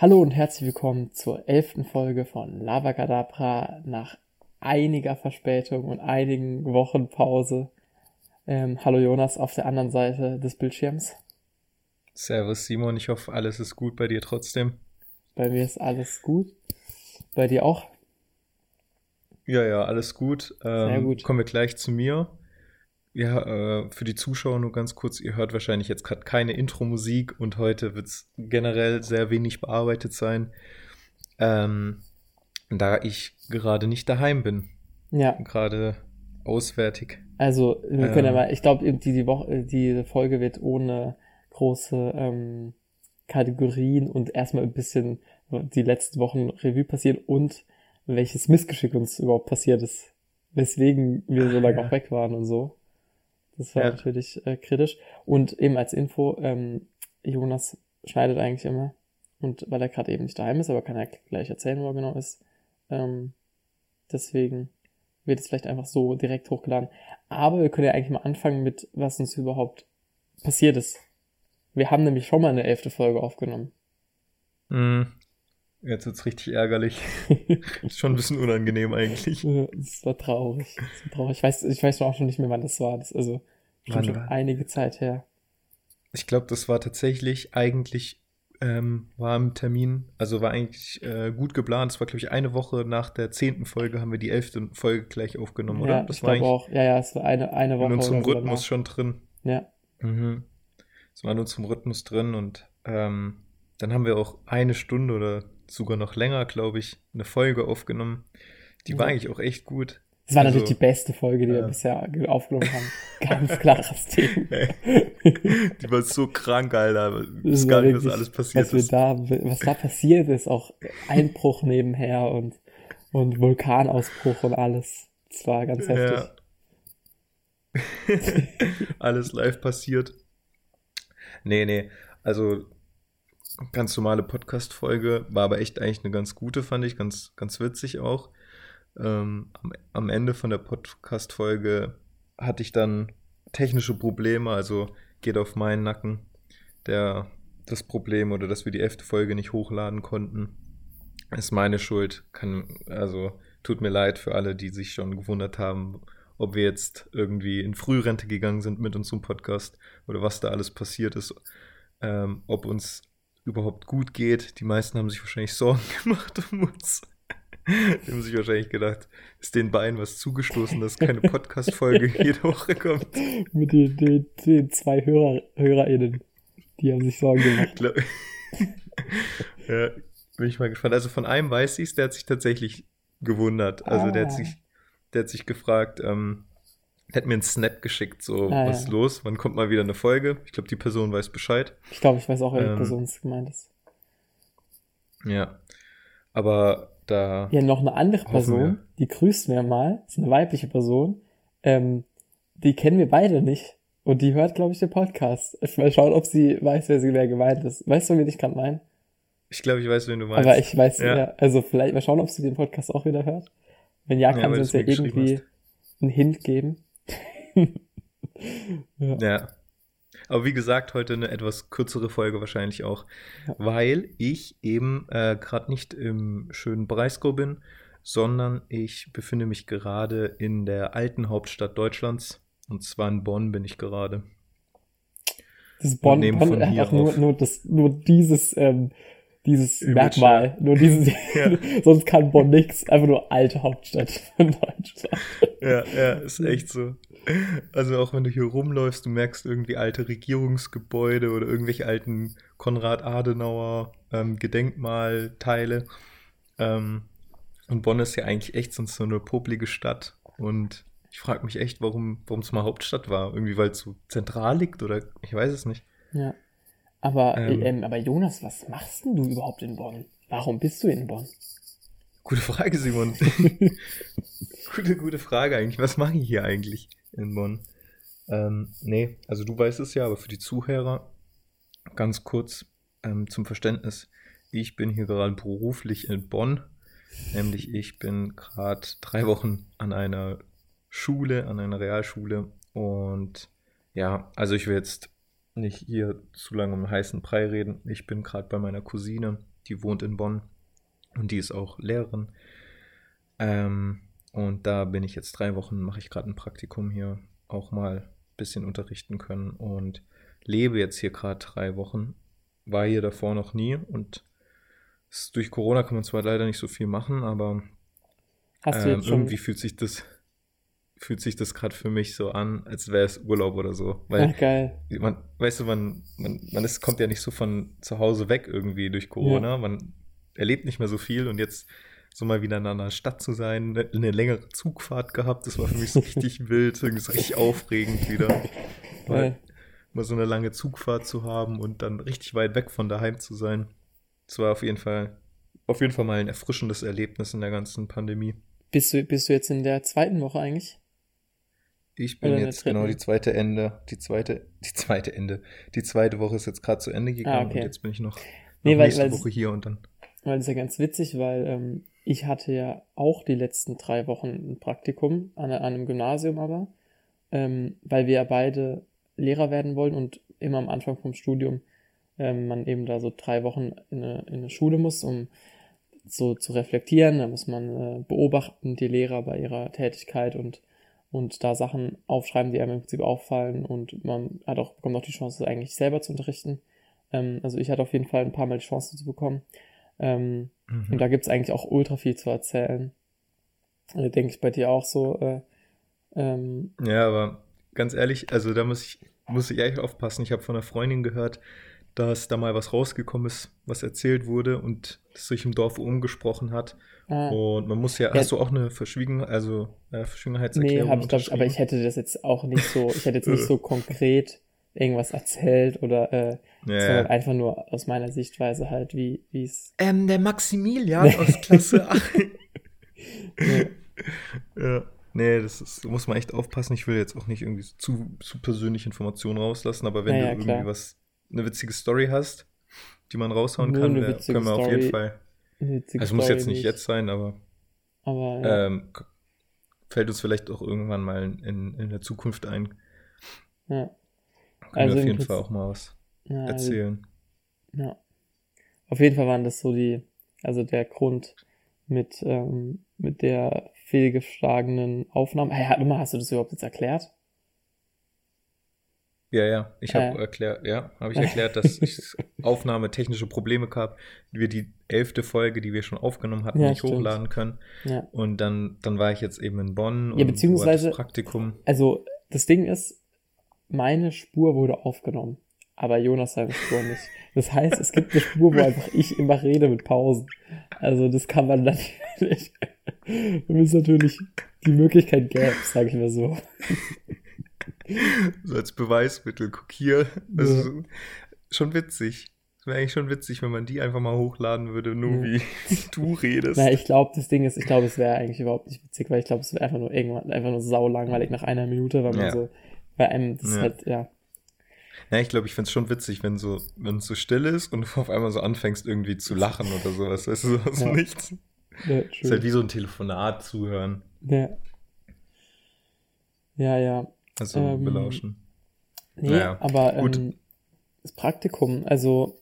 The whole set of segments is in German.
Hallo und herzlich willkommen zur elften Folge von Lava Gadabra nach einiger Verspätung und einigen Wochen Pause. Ähm, hallo Jonas auf der anderen Seite des Bildschirms. Servus Simon, ich hoffe, alles ist gut bei dir trotzdem. Bei mir ist alles gut. Bei dir auch? Ja, ja, alles gut. Ähm, Sehr gut. Kommen wir gleich zu mir. Ja, äh, für die Zuschauer nur ganz kurz, ihr hört wahrscheinlich jetzt gerade keine Intro-Musik und heute wird es generell sehr wenig bearbeitet sein, ähm, da ich gerade nicht daheim bin. Ja. Gerade auswärtig. Also, wir können ähm, ja mal, ich glaube, die, die, Woche, die Folge wird ohne große ähm, Kategorien und erstmal ein bisschen die letzten Wochen Revue passieren und welches Missgeschick uns überhaupt passiert ist. Weswegen wir so lange ja. auch weg waren und so. Das war ja. natürlich äh, kritisch. Und eben als Info, ähm, Jonas schneidet eigentlich immer. Und weil er gerade eben nicht daheim ist, aber kann er gleich erzählen, wo er genau ist. Ähm, deswegen wird es vielleicht einfach so direkt hochgeladen. Aber wir können ja eigentlich mal anfangen mit, was uns überhaupt passiert ist. Wir haben nämlich schon mal eine elfte Folge aufgenommen. Mm, Jetzt wird's richtig ärgerlich. ist schon ein bisschen unangenehm eigentlich. Das war traurig. Das war traurig. Ich weiß, ich weiß auch schon nicht mehr, wann das war. Das also schon, schon einige Zeit her. Ich glaube, das war tatsächlich eigentlich ähm, war im Termin, also war eigentlich äh, gut geplant. Es war, glaube ich, eine Woche nach der zehnten Folge haben wir die elfte Folge gleich aufgenommen, oder? Ja, das ich war auch. Ja, ja, es war eine, eine Woche. In unserem Rhythmus schon drin. Ja. Mhm. Es war in unserem Rhythmus drin und ähm, dann haben wir auch eine Stunde oder sogar noch länger, glaube ich, eine Folge aufgenommen. Die ja. war eigentlich auch echt gut. Das war also, natürlich die beste Folge, die äh, wir bisher aufgenommen haben. Ganz klares Thema. die war so krank, Alter. Ich weiß gar nicht, was alles passiert was ist. Da, was da passiert ist, auch Einbruch nebenher und, und Vulkanausbruch und alles. Das war ganz heftig. Ja. alles live passiert. Nee, nee. Also ganz normale Podcast-Folge, war aber echt eigentlich eine ganz gute, fand ich, ganz, ganz witzig auch. Ähm, am, am Ende von der Podcast-Folge hatte ich dann technische Probleme, also geht auf meinen Nacken der, das Problem oder dass wir die elfte Folge nicht hochladen konnten. Ist meine Schuld. Kann, also tut mir leid für alle, die sich schon gewundert haben, ob wir jetzt irgendwie in Frührente gegangen sind mit unserem Podcast oder was da alles passiert ist. Ähm, ob uns überhaupt gut geht. Die meisten haben sich wahrscheinlich Sorgen gemacht um uns. Die haben sich wahrscheinlich gedacht, ist den beiden was zugestoßen, dass keine Podcast-Folge jede Woche kommt. Mit den, den, den zwei Hörer, HörerInnen, die haben sich Sorgen gemacht. ja, bin ich mal gespannt. Also von einem weiß ich es, der hat sich tatsächlich gewundert. Also ah. der hat ah. sich, der hat sich gefragt, ähm, der hat mir einen Snap geschickt, so, ah, was ist los? Wann kommt mal wieder eine Folge? Ich glaube, die Person weiß Bescheid. Ich glaube, ich weiß auch, welche ähm, Person es gemeint ist. Ja. Aber da. Ja, noch eine andere Person, die grüßt mir mal, ist eine weibliche Person. Ähm, die kennen wir beide nicht. Und die hört, glaube ich, den Podcast. Ich mal schauen, ob sie weiß, wer sie wer gemeint ist. Weißt du, wen ich gerade meine? Ich glaube, ich weiß, wen du meinst. Aber ich weiß, ja. ja. Also vielleicht mal schauen, ob sie den Podcast auch wieder hört. Wenn ja, kann ja, sie uns ja irgendwie einen Hint geben ja. ja. Aber wie gesagt, heute eine etwas kürzere Folge wahrscheinlich auch, ja. weil ich eben äh, gerade nicht im schönen Breisgau bin, sondern ich befinde mich gerade in der alten Hauptstadt Deutschlands. Und zwar in Bonn bin ich gerade. Das Bonn, Bonn einfach nur, nur, das, nur dieses, ähm, dieses Image, Merkmal, nur dieses, ja. sonst kann Bonn nichts, einfach nur alte Hauptstadt von Deutschland. Ja, ja, ist echt so. Also auch wenn du hier rumläufst, du merkst irgendwie alte Regierungsgebäude oder irgendwelche alten Konrad Adenauer ähm, Gedenkmalteile. Ähm, und Bonn ist ja eigentlich echt sonst so eine poplige Stadt. Und ich frage mich echt, warum es mal Hauptstadt war. Irgendwie weil es so zentral liegt oder ich weiß es nicht. Ja. Aber, ähm, ähm, aber Jonas, was machst denn du überhaupt in Bonn? Warum bist du in Bonn? Gute Frage, Simon. gute, gute Frage eigentlich. Was mache ich hier eigentlich? in Bonn. Ähm, nee, also du weißt es ja, aber für die Zuhörer ganz kurz ähm, zum Verständnis. Ich bin hier gerade beruflich in Bonn. Nämlich ich bin gerade drei Wochen an einer Schule, an einer Realschule. Und ja, also ich will jetzt nicht hier zu lange um heißen Brei reden. Ich bin gerade bei meiner Cousine. die wohnt in Bonn und die ist auch Lehrerin. Ähm, und da bin ich jetzt drei Wochen, mache ich gerade ein Praktikum hier, auch mal ein bisschen unterrichten können und lebe jetzt hier gerade drei Wochen. War hier davor noch nie und durch Corona kann man zwar leider nicht so viel machen, aber ähm, irgendwie fühlt sich das fühlt sich das gerade für mich so an, als wäre es Urlaub oder so. Weil, Ach, geil. Man, weißt du, man, man, man ist, kommt ja nicht so von zu Hause weg irgendwie durch Corona. Ja. Man erlebt nicht mehr so viel und jetzt so mal wieder in einer Stadt zu sein, ne, eine längere Zugfahrt gehabt, das war für mich so richtig wild, irgendwie so richtig aufregend wieder. Weil mal so eine lange Zugfahrt zu haben und dann richtig weit weg von daheim zu sein. Das war auf jeden Fall, auf jeden Fall mal ein erfrischendes Erlebnis in der ganzen Pandemie. Bist du, bist du jetzt in der zweiten Woche eigentlich? Ich bin jetzt genau die zweite Ende, die zweite, die zweite Ende, die zweite Woche ist jetzt gerade zu Ende gegangen ah, okay. und jetzt bin ich noch, noch nee, weil, nächste Woche hier und dann. Weil das ist ja ganz witzig, weil ähm, ich hatte ja auch die letzten drei Wochen ein Praktikum an, an einem Gymnasium aber, ähm, weil wir ja beide Lehrer werden wollen und immer am Anfang vom Studium ähm, man eben da so drei Wochen in eine, in eine Schule muss, um so zu reflektieren. Da muss man äh, beobachten, die Lehrer bei ihrer Tätigkeit und und da Sachen aufschreiben, die einem im Prinzip auffallen und man hat auch, bekommt auch die Chance, eigentlich selber zu unterrichten. Ähm, also ich hatte auf jeden Fall ein paar Mal die Chance zu bekommen. Ähm, mhm. Und da gibt's eigentlich auch ultra viel zu erzählen. Äh, Denke ich bei dir auch so. Äh, ähm, ja, aber ganz ehrlich, also da muss ich, muss ich echt aufpassen. Ich habe von einer Freundin gehört, dass da mal was rausgekommen ist, was erzählt wurde und das sich im Dorf umgesprochen hat. Ah. Und man muss ja, ja, hast du auch eine Verschwiegen, also äh, Verschwiegenheitserklärung? Nee, hab ich, glaube ich, aber ich hätte das jetzt auch nicht so, ich hätte jetzt nicht so konkret irgendwas erzählt oder äh, ja, sondern einfach nur aus meiner Sichtweise halt, wie es. Ähm, der Maximilian aus Klasse 8. ja. ja. Nee, das ist, muss man echt aufpassen. Ich will jetzt auch nicht irgendwie zu, zu persönliche Informationen rauslassen, aber wenn ja, du irgendwie klar. was eine witzige Story hast, die man raushauen Nur kann, können wir Story, auf jeden Fall. Also muss jetzt nicht, nicht, jetzt sein, aber, aber ja. ähm, fällt uns vielleicht auch irgendwann mal in, in der Zukunft ein. Ja. Können also wir auf jeden Fall auch mal was ja, also erzählen. Also, ja. Auf jeden Fall waren das so die, also der Grund mit, ähm, mit der fehlgeschlagenen Aufnahme. Hey, hast du das überhaupt jetzt erklärt? Ja, ja, ich habe äh. erklärt, ja, habe ich erklärt, dass es aufnahmetechnische Probleme gab, wir die elfte Folge, die wir schon aufgenommen hatten, ja, nicht stimmt. hochladen können. Ja. Und dann, dann war ich jetzt eben in Bonn ja, beziehungsweise, Praktikum. Also das Ding ist, meine Spur wurde aufgenommen, aber Jonas seine Spur nicht. Das heißt, es gibt eine Spur, wo einfach ich immer rede mit Pausen. Also das kann man natürlich, wenn es natürlich die Möglichkeit gäbe, sage ich mal so so als Beweismittel, guck hier. Das ja. ist schon witzig. Das wäre eigentlich schon witzig, wenn man die einfach mal hochladen würde, nur ja. wie du redest. Na, ich glaube, das Ding ist, ich glaube, es wäre eigentlich überhaupt nicht witzig, weil ich glaube, es wäre einfach nur irgendwann, einfach nur sau langweilig nach einer Minute, weil man ja. so, bei einem, das ja. halt, ja. Ja, ich glaube, ich finde es schon witzig, wenn so, wenn es so still ist und du auf einmal so anfängst, irgendwie zu lachen oder sowas, weißt du, so aus ja. nichts. Ja, ist halt wie so ein Telefonat zuhören. Ja. Ja, ja. Also ähm, belauschen. Nee, naja, aber ähm, das Praktikum, also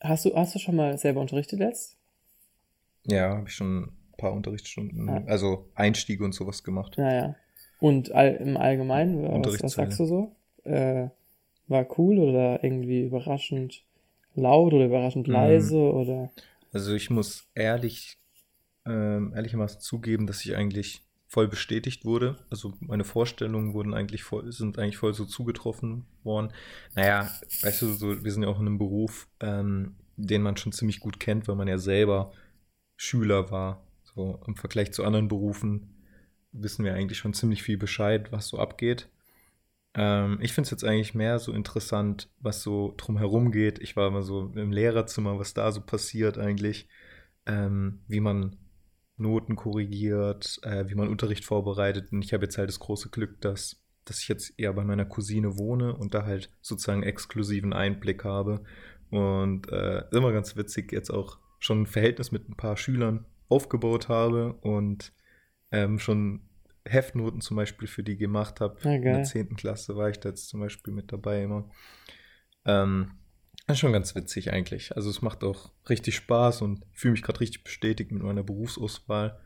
hast du, hast du schon mal selber unterrichtet jetzt? Ja, habe ich schon ein paar Unterrichtsstunden, ah. also Einstiege und sowas gemacht. Ja, ja. Und all, im Allgemeinen, was, was sagst du so? Äh, war cool oder irgendwie überraschend laut oder überraschend mhm. leise oder? Also ich muss ehrlich, ähm, ehrlichermaßen zugeben, dass ich eigentlich voll bestätigt wurde. Also meine Vorstellungen wurden eigentlich voll, sind eigentlich voll so zugetroffen worden. Naja, weißt du, so, wir sind ja auch in einem Beruf, ähm, den man schon ziemlich gut kennt, weil man ja selber Schüler war. So im Vergleich zu anderen Berufen wissen wir eigentlich schon ziemlich viel Bescheid, was so abgeht. Ähm, ich finde es jetzt eigentlich mehr so interessant, was so drumherum geht. Ich war immer so im Lehrerzimmer, was da so passiert eigentlich, ähm, wie man Noten korrigiert, äh, wie man Unterricht vorbereitet. Und ich habe jetzt halt das große Glück, dass, dass ich jetzt eher bei meiner Cousine wohne und da halt sozusagen exklusiven Einblick habe. Und äh, immer ganz witzig, jetzt auch schon ein Verhältnis mit ein paar Schülern aufgebaut habe und ähm, schon Heftnoten zum Beispiel für die gemacht habe. Ah, In der 10. Klasse war ich da jetzt zum Beispiel mit dabei immer. Ähm, Das ist schon ganz witzig eigentlich. Also es macht auch richtig Spaß und ich fühle mich gerade richtig bestätigt mit meiner Berufsauswahl.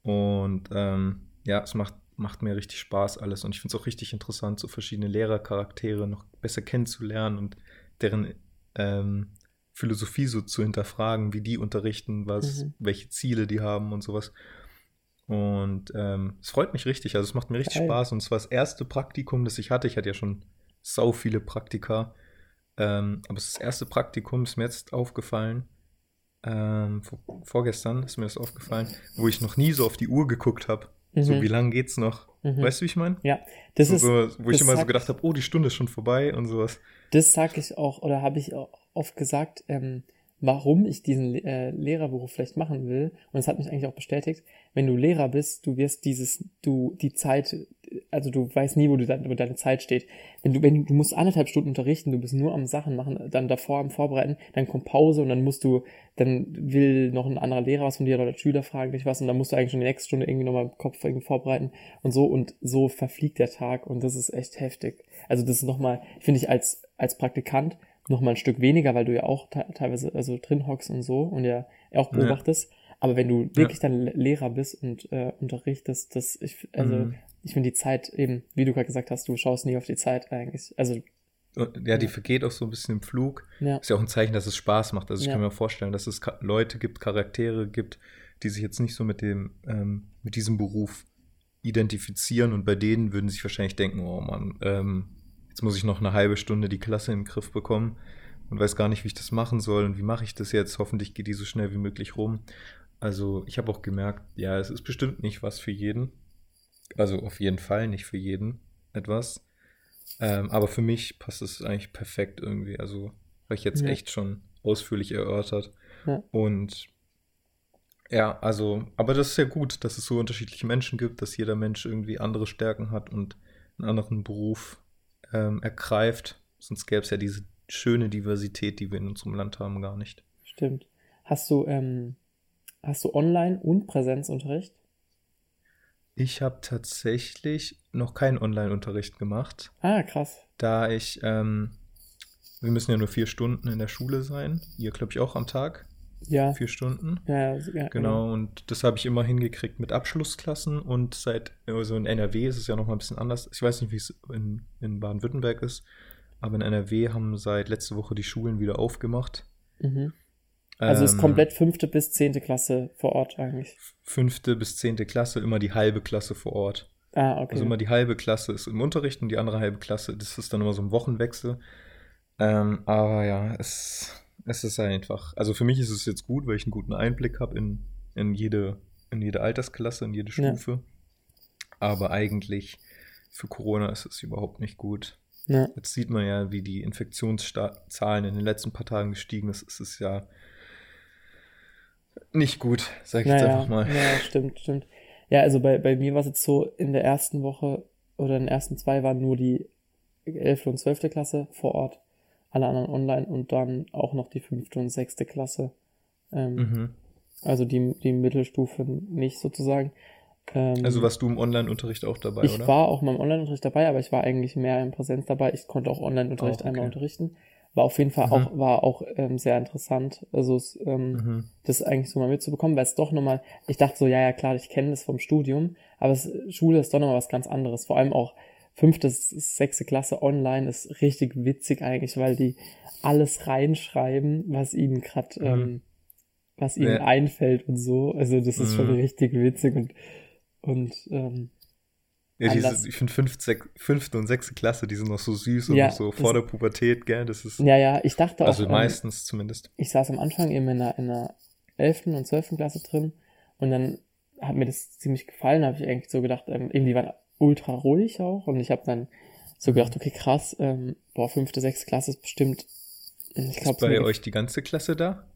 Und ähm, ja, es macht, macht mir richtig Spaß alles. Und ich finde es auch richtig interessant, so verschiedene Lehrercharaktere noch besser kennenzulernen und deren ähm, Philosophie so zu hinterfragen, wie die unterrichten, was, mhm. welche Ziele die haben und sowas. Und ähm, es freut mich richtig, also es macht mir richtig Geil. Spaß. Und es war das erste Praktikum, das ich hatte. Ich hatte ja schon sau viele Praktika. Ähm, aber es ist das erste Praktikum, ist mir jetzt aufgefallen. Ähm, vor, vorgestern ist mir das aufgefallen, wo ich noch nie so auf die Uhr geguckt habe. Mhm. So, wie lange geht's noch? Mhm. Weißt du, wie ich meine? Ja, das so, ist. Wo, wo ich immer so gedacht habe, oh, die Stunde ist schon vorbei und sowas. Das sag ich auch, oder habe ich auch oft gesagt, ähm, warum ich diesen äh, Lehrerberuf vielleicht machen will. Und das hat mich eigentlich auch bestätigt. Wenn du Lehrer bist, du wirst dieses, du, die Zeit, also du weißt nie, wo, du wo deine Zeit steht. Wenn du, wenn du, musst anderthalb Stunden unterrichten, du bist nur am Sachen machen, dann davor am Vorbereiten, dann kommt Pause und dann musst du, dann will noch ein anderer Lehrer was von dir oder Schüler fragen dich was und dann musst du eigentlich schon die nächste Stunde irgendwie nochmal im Kopf irgendwie vorbereiten und so und so verfliegt der Tag und das ist echt heftig. Also das ist nochmal, finde ich als, als Praktikant, noch mal ein Stück weniger, weil du ja auch teilweise also drin hockst und so und ja auch beobachtest. Ja. Aber wenn du wirklich dann Lehrer bist und äh, unterrichtest, das ich also mhm. Ich finde die Zeit eben, wie du gerade gesagt hast, du schaust nie auf die Zeit eigentlich. Also ja, die vergeht auch so ein bisschen im Flug. Ja. Ist ja auch ein Zeichen, dass es Spaß macht. Also ich ja. kann mir vorstellen, dass es Leute gibt, Charaktere gibt, die sich jetzt nicht so mit dem, ähm, mit diesem Beruf identifizieren und bei denen würden sich wahrscheinlich denken, oh Mann, ähm, jetzt muss ich noch eine halbe Stunde die Klasse im Griff bekommen und weiß gar nicht, wie ich das machen soll und wie mache ich das jetzt. Hoffentlich geht die so schnell wie möglich rum. Also ich habe auch gemerkt, ja, es ist bestimmt nicht was für jeden. Also auf jeden Fall nicht für jeden etwas. Ähm, aber für mich passt es eigentlich perfekt irgendwie. Also habe ich jetzt ja. echt schon ausführlich erörtert. Ja. Und ja, also, aber das ist ja gut, dass es so unterschiedliche Menschen gibt, dass jeder Mensch irgendwie andere Stärken hat und einen anderen Beruf ähm, ergreift. Sonst gäbe es ja diese schöne Diversität, die wir in unserem Land haben, gar nicht. Stimmt. Hast du, ähm, hast du Online- und Präsenzunterricht? Ich habe tatsächlich noch keinen Online-Unterricht gemacht. Ah, krass. Da ich, ähm, wir müssen ja nur vier Stunden in der Schule sein. Ihr, glaube ich, auch am Tag. Ja. Vier Stunden. Ja, ja, ja genau. Und das habe ich immer hingekriegt mit Abschlussklassen. Und seit, also in NRW ist es ja nochmal ein bisschen anders. Ich weiß nicht, wie es in, in Baden-Württemberg ist. Aber in NRW haben seit letzter Woche die Schulen wieder aufgemacht. Mhm. Also ähm, ist komplett fünfte bis zehnte Klasse vor Ort eigentlich. Fünfte bis zehnte Klasse, immer die halbe Klasse vor Ort. Ah, okay. Also immer die halbe Klasse ist im Unterricht und die andere halbe Klasse, das ist dann immer so ein Wochenwechsel. Ähm, aber ja, es es ist einfach, also für mich ist es jetzt gut, weil ich einen guten Einblick habe in, in, jede, in jede Altersklasse, in jede Stufe. Ja. Aber eigentlich für Corona ist es überhaupt nicht gut. Ja. Jetzt sieht man ja, wie die Infektionszahlen in den letzten paar Tagen gestiegen sind. Es ist ja nicht gut, sag ich naja, jetzt einfach mal. Ja, stimmt, stimmt. Ja, also bei, bei mir war es jetzt so, in der ersten Woche oder in den ersten zwei waren nur die 11. und 12. Klasse vor Ort alle anderen online und dann auch noch die fünfte und sechste Klasse. Ähm, mhm. Also die, die Mittelstufe nicht sozusagen. Ähm, also warst du im Online-Unterricht auch dabei, ich oder? Ich war auch mal im Online-Unterricht dabei, aber ich war eigentlich mehr im Präsenz dabei. Ich konnte auch Online-Unterricht oh, okay. einmal unterrichten. War auf jeden Fall mhm. auch, war auch ähm, sehr interessant. Also es, ähm, mhm. das eigentlich so mal mitzubekommen, weil es doch nochmal, ich dachte so, ja, ja, klar, ich kenne das vom Studium, aber es, Schule ist doch nochmal was ganz anderes. Vor allem auch fünfte, sechste Klasse online ist richtig witzig eigentlich, weil die alles reinschreiben, was ihnen gerade, mhm. ähm, was ihnen ja. einfällt und so. Also das ist mhm. schon richtig witzig und und ähm, ja, diese, ich finde fünfte, und sechste Klasse, die sind noch so süß und ja, so vor der Pubertät, gell? Das ist. Ja, ja, ich dachte auch. Also ähm, meistens ähm, zumindest. Ich saß am Anfang eben in einer, in einer 11. und 12. Klasse drin und dann hat mir das ziemlich gefallen, habe ich eigentlich so gedacht, ähm, irgendwie waren ultra ruhig auch und ich habe dann so gedacht, okay, krass, ähm, boah, fünfte, sechste Klasse ist bestimmt. Ich glaub, ist bei euch die ganze Klasse da?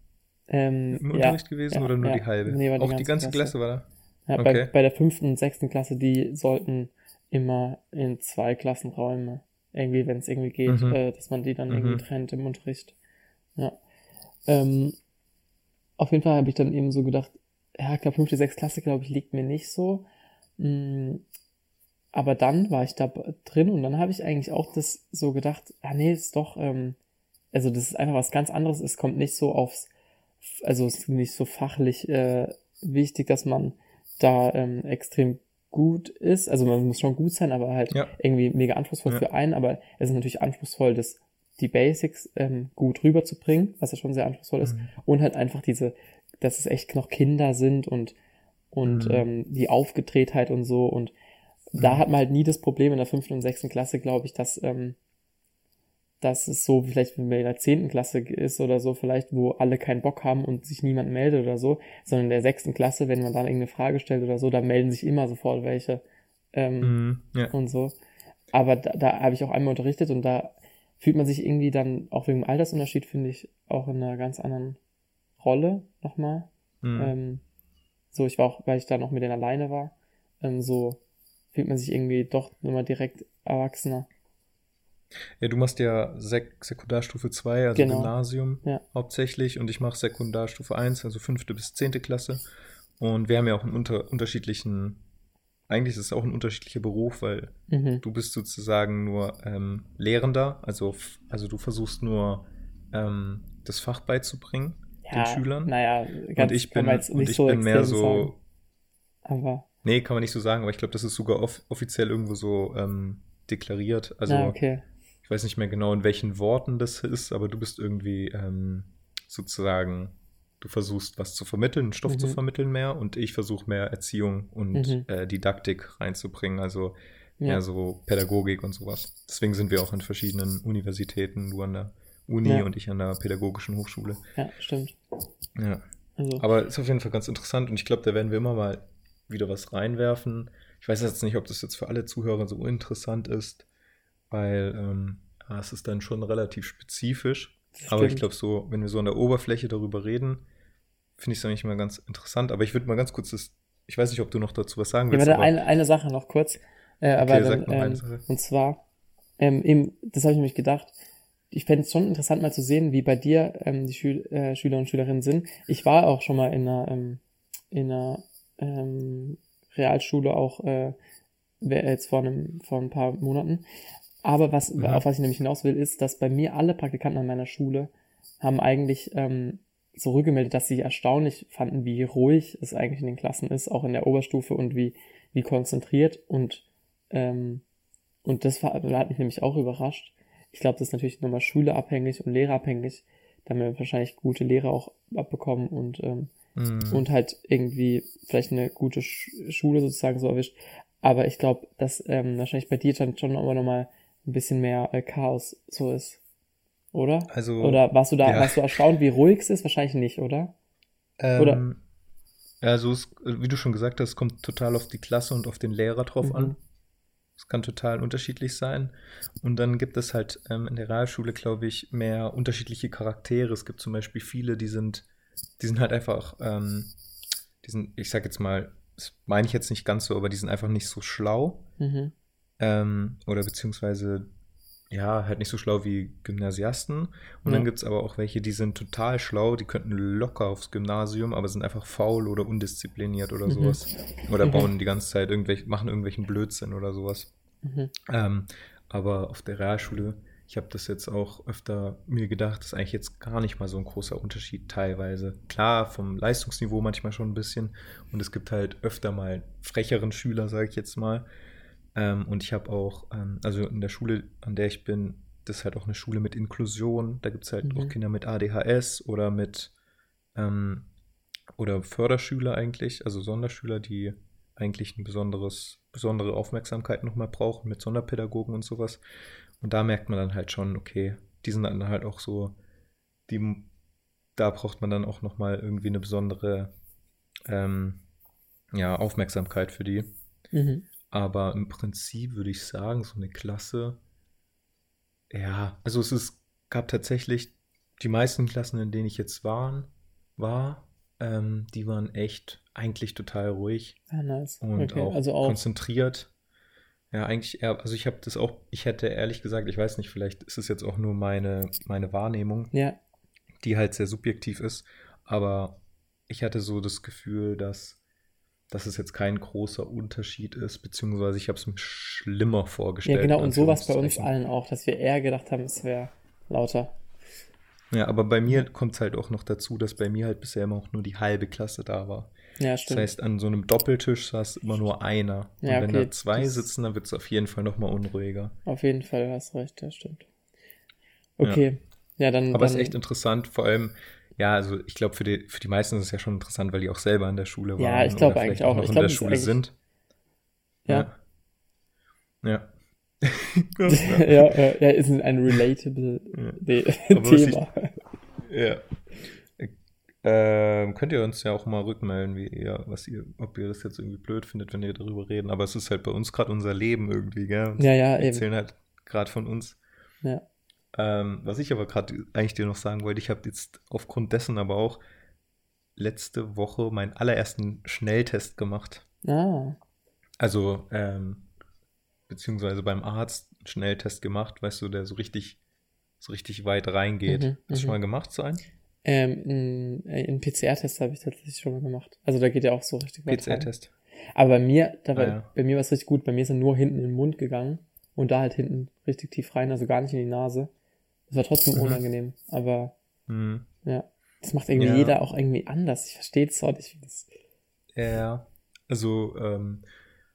Ähm, Im Unterricht ja, gewesen ja, oder nur ja, die halbe? Nee, war die auch ganze die ganze Klasse. Klasse war da? Ja, okay. bei, bei der fünften und sechsten Klasse, die sollten immer in zwei Klassenräume, irgendwie, wenn es irgendwie geht, mhm. äh, dass man die dann mhm. irgendwie trennt im Unterricht. Ja. Ähm, auf jeden Fall habe ich dann eben so gedacht, ja, ich glaube, fünfte, sechste Klasse, glaube ich, liegt mir nicht so. Mm, aber dann war ich da drin und dann habe ich eigentlich auch das so gedacht, ah nee, ist doch, ähm, also das ist einfach was ganz anderes. Es kommt nicht so aufs, also es ist nicht so fachlich äh, wichtig, dass man da ähm, extrem gut ist. Also man muss schon gut sein, aber halt Ja. irgendwie mega anspruchsvoll Ja. für einen. Aber es ist natürlich anspruchsvoll, das, die Basics ähm, gut rüberzubringen, was ja schon sehr anspruchsvoll ist. Mhm. Und halt einfach diese, dass es echt noch Kinder sind und, und Mhm. ähm, die Aufgedrehtheit und so. Und da Mhm. hat man halt nie das Problem in der fünften und sechsten Klasse, glaube ich, dass, ähm, dass es so vielleicht wenn man in der zehnten Klasse ist oder so, vielleicht, wo alle keinen Bock haben und sich niemand meldet oder so, sondern in der sechsten Klasse, wenn man dann irgendeine Frage stellt oder so, da melden sich immer sofort welche ähm, Mhm. Ja. und so. Aber da, da habe ich auch einmal unterrichtet und da fühlt man sich irgendwie dann, auch wegen dem Altersunterschied, finde ich, auch in einer ganz anderen Rolle nochmal. Mhm. Ähm, so, ich war auch, weil ich da noch mit denen alleine war, ähm, so fühlt man sich irgendwie doch immer direkt erwachsener. Ja, du machst ja Sek Sekundarstufe 2, also Genau. Gymnasium Ja. hauptsächlich und ich mache Sekundarstufe 1, also fünfte bis zehnte Klasse. Und wir haben ja auch einen unter unterschiedlichen, eigentlich ist es auch ein unterschiedlicher Beruf, weil Mhm. du bist sozusagen nur ähm, Lehrender, also, also du versuchst nur ähm, das Fach beizubringen den Schülern. Naja, ganz und ich bin, und ich so bin mehr so, sagen. Aber, nee, kann man nicht so sagen, aber ich glaube, das ist sogar off offiziell irgendwo so ähm, deklariert. Also na, okay. Ich weiß nicht mehr genau, in welchen Worten das ist, aber du bist irgendwie ähm, sozusagen, du versuchst was zu vermitteln, Stoff zu Mhm. vermitteln mehr und ich versuche mehr Erziehung und Mhm. äh, Didaktik reinzubringen, also mehr Ja. so Pädagogik und sowas. Deswegen sind wir auch an verschiedenen Universitäten, du an der Uni Ja. und ich an der Pädagogischen Hochschule. Ja, stimmt. Ja. Also, Aber ist auf jeden Fall ganz interessant und ich glaube, da werden wir immer mal wieder was reinwerfen. Ich weiß jetzt nicht, ob das jetzt für alle Zuhörer so interessant ist, weil ähm, ja, es ist dann schon relativ spezifisch. das Aber ich stimmt. glaube, so, wenn wir so an der Oberfläche darüber reden, finde ich es eigentlich mal ganz interessant. Aber ich würde mal ganz kurz das, ich weiß nicht, ob du noch dazu was sagen Ja, willst. warte, aber eine, eine Sache noch kurz. Äh, aber Okay, dann, sag noch eine ähm, Sache. Und zwar, ähm, eben, das habe ich nämlich gedacht, ich fände es schon interessant mal zu sehen, wie bei dir ähm, die Schül äh, Schüler und Schülerinnen sind. Ich war auch schon mal in einer, ähm, in einer ähm, Realschule auch äh, jetzt vor einem vor ein paar Monaten. Aber was Mhm. auf was ich nämlich hinaus will, ist, dass bei mir alle Praktikanten an meiner Schule haben eigentlich ähm, so rückgemeldet, dass sie erstaunlich fanden, wie ruhig es eigentlich in den Klassen ist, auch in der Oberstufe und wie wie konzentriert und ähm, und das war, hat mich nämlich auch überrascht. Ich glaube, das ist natürlich nochmal schülerabhängig und lehrerabhängig. Da haben wir wahrscheinlich gute Lehrer auch abbekommen und ähm, Mhm. und halt irgendwie vielleicht eine gute Sch Schule sozusagen so erwischt. Aber ich glaube, dass ähm, wahrscheinlich bei dir dann schon aber nochmal ein bisschen mehr äh, Chaos so ist. Oder? also, Oder warst du da, ja. warst du erstaunt, wie ruhig es ist? Wahrscheinlich nicht, oder? ähm, oder- Ja, so ist, wie du schon gesagt hast, kommt total auf die Klasse und auf den Lehrer drauf Mhm. an. Es kann total unterschiedlich sein. Und dann gibt es halt ähm, in der Realschule, glaube ich, mehr unterschiedliche Charaktere. Es gibt zum Beispiel viele, die sind, die sind halt einfach, ähm, die sind, ich sag jetzt mal, das meine ich jetzt nicht ganz so, aber die sind einfach nicht so schlau. Mhm. Ähm, oder beziehungsweise, ja, halt nicht so schlau wie Gymnasiasten. Und Ja. dann gibt es aber auch welche, die sind total schlau, die könnten locker aufs Gymnasium, aber sind einfach faul oder undiszipliniert oder Mhm. sowas. Oder Mhm. bauen die ganze Zeit irgendwelche, machen irgendwelchen Blödsinn oder sowas. Mhm. Ähm, aber auf der Realschule, ich habe das jetzt auch öfter mir gedacht, ist eigentlich jetzt gar nicht mal so ein großer Unterschied teilweise. Klar, vom Leistungsniveau manchmal schon ein bisschen. Und es gibt halt öfter mal frecheren Schüler, sage ich jetzt mal. Ähm, und ich habe auch, ähm, also in der Schule, an der ich bin, das ist halt auch eine Schule mit Inklusion. Da gibt es halt Mhm. auch Kinder mit ADHS oder mit ähm, oder Förderschüler eigentlich, also Sonderschüler, die eigentlich ein besonderes, besondere Aufmerksamkeit nochmal brauchen mit Sonderpädagogen und sowas. Und da merkt man dann halt schon, okay, die sind dann halt auch so, die, da braucht man dann auch nochmal irgendwie eine besondere ähm, ja, Aufmerksamkeit für die. Mhm. Aber im Prinzip würde ich sagen, so eine Klasse, ja, also es ist, gab tatsächlich die meisten Klassen, in denen ich jetzt waren, war, ähm, die waren echt eigentlich total ruhig Ah, nice. und okay, auch, also auch. konzentriert. Ja, eigentlich eher, also ich habe das auch, ich hätte ehrlich gesagt, ich weiß nicht, vielleicht ist es jetzt auch nur meine, meine Wahrnehmung, Ja, die halt sehr subjektiv ist, aber ich hatte so das Gefühl, dass, dass es jetzt kein großer Unterschied ist, beziehungsweise ich habe es mir schlimmer vorgestellt. ja, genau, und sowas bei uns allen auch, dass wir eher gedacht haben, es wäre lauter. Ja, aber bei mir kommt es halt auch noch dazu, dass bei mir halt bisher immer auch nur die halbe Klasse da war. Ja, stimmt. Das heißt, an so einem Doppeltisch saß immer nur einer. Und Ja, wenn okay, da zwei sitzen, dann wird es auf jeden Fall nochmal unruhiger. Auf jeden Fall hast recht, das stimmt. Okay. Ja, dann. Aber es ist echt interessant, vor allem, ja, also ich glaube, für die, für die meisten ist es ja schon interessant, weil die auch selber an der Schule waren. Ja, ich glaube eigentlich auch. noch Ich in glaube, der Schule sind. Ja. Ja. ja, ja, ja, ist ein relatable Ja. Thema. Ja. Ähm, könnt ihr uns ja auch mal rückmelden, wie ihr, was ihr, ob ihr das jetzt irgendwie blöd findet, wenn wir darüber reden. Aber es ist halt bei uns gerade unser Leben irgendwie, gell? Und Ja, ja, wir eben. erzählen halt gerade von uns. Ja. Ähm, was ich aber gerade eigentlich dir noch sagen wollte, ich habe jetzt aufgrund dessen aber auch letzte Woche meinen allerersten Schnelltest gemacht. Ah, Also, ähm, beziehungsweise beim Arzt einen Schnelltest gemacht, weißt du, der so richtig, so richtig weit reingeht. Mhm, Hast du schon mhm. mal gemacht, so einen? ähm, ein, ein PCR-Test habe ich tatsächlich schon mal gemacht. Also da geht ja auch so richtig weit. PCR-Test. Aber bei mir, da war, Ah, ja. bei mir war es richtig gut. Bei mir ist er nur hinten in den Mund gegangen und da halt hinten richtig tief rein, also gar nicht in die Nase. Das war trotzdem Mhm. unangenehm. Aber Mhm. ja, das macht irgendwie Ja. jeder auch irgendwie anders. Ich verstehe es auch nicht, wie das. Ja, also ähm,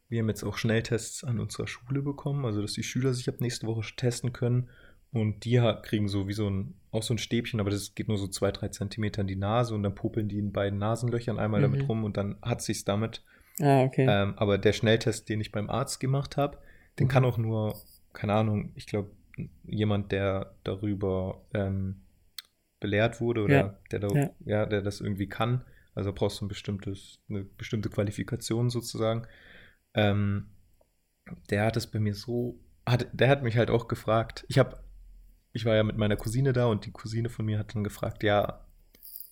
wir haben jetzt auch Schnelltests an unserer Schule bekommen, also dass die Schüler sich ab nächste Woche testen können. Und die kriegen so wie so ein, auch so ein Stäbchen, aber das geht nur so zwei, drei Zentimeter in die Nase und dann popeln die in beiden Nasenlöchern einmal Mhm. damit rum und dann hat sich's damit. Ah, okay. Ähm, aber der Schnelltest, den ich beim Arzt gemacht habe, den Mhm. kann auch nur, keine Ahnung, ich glaube, jemand, der darüber ähm, belehrt wurde oder Ja, der, da, ja. ja. der das irgendwie kann. Also brauchst du ein bestimmtes, eine bestimmte Qualifikation sozusagen. Ähm, der hat es bei mir so, hat, der hat mich halt auch gefragt. Ich habe, ich war ja mit meiner Cousine da und die Cousine von mir hat dann gefragt, ja,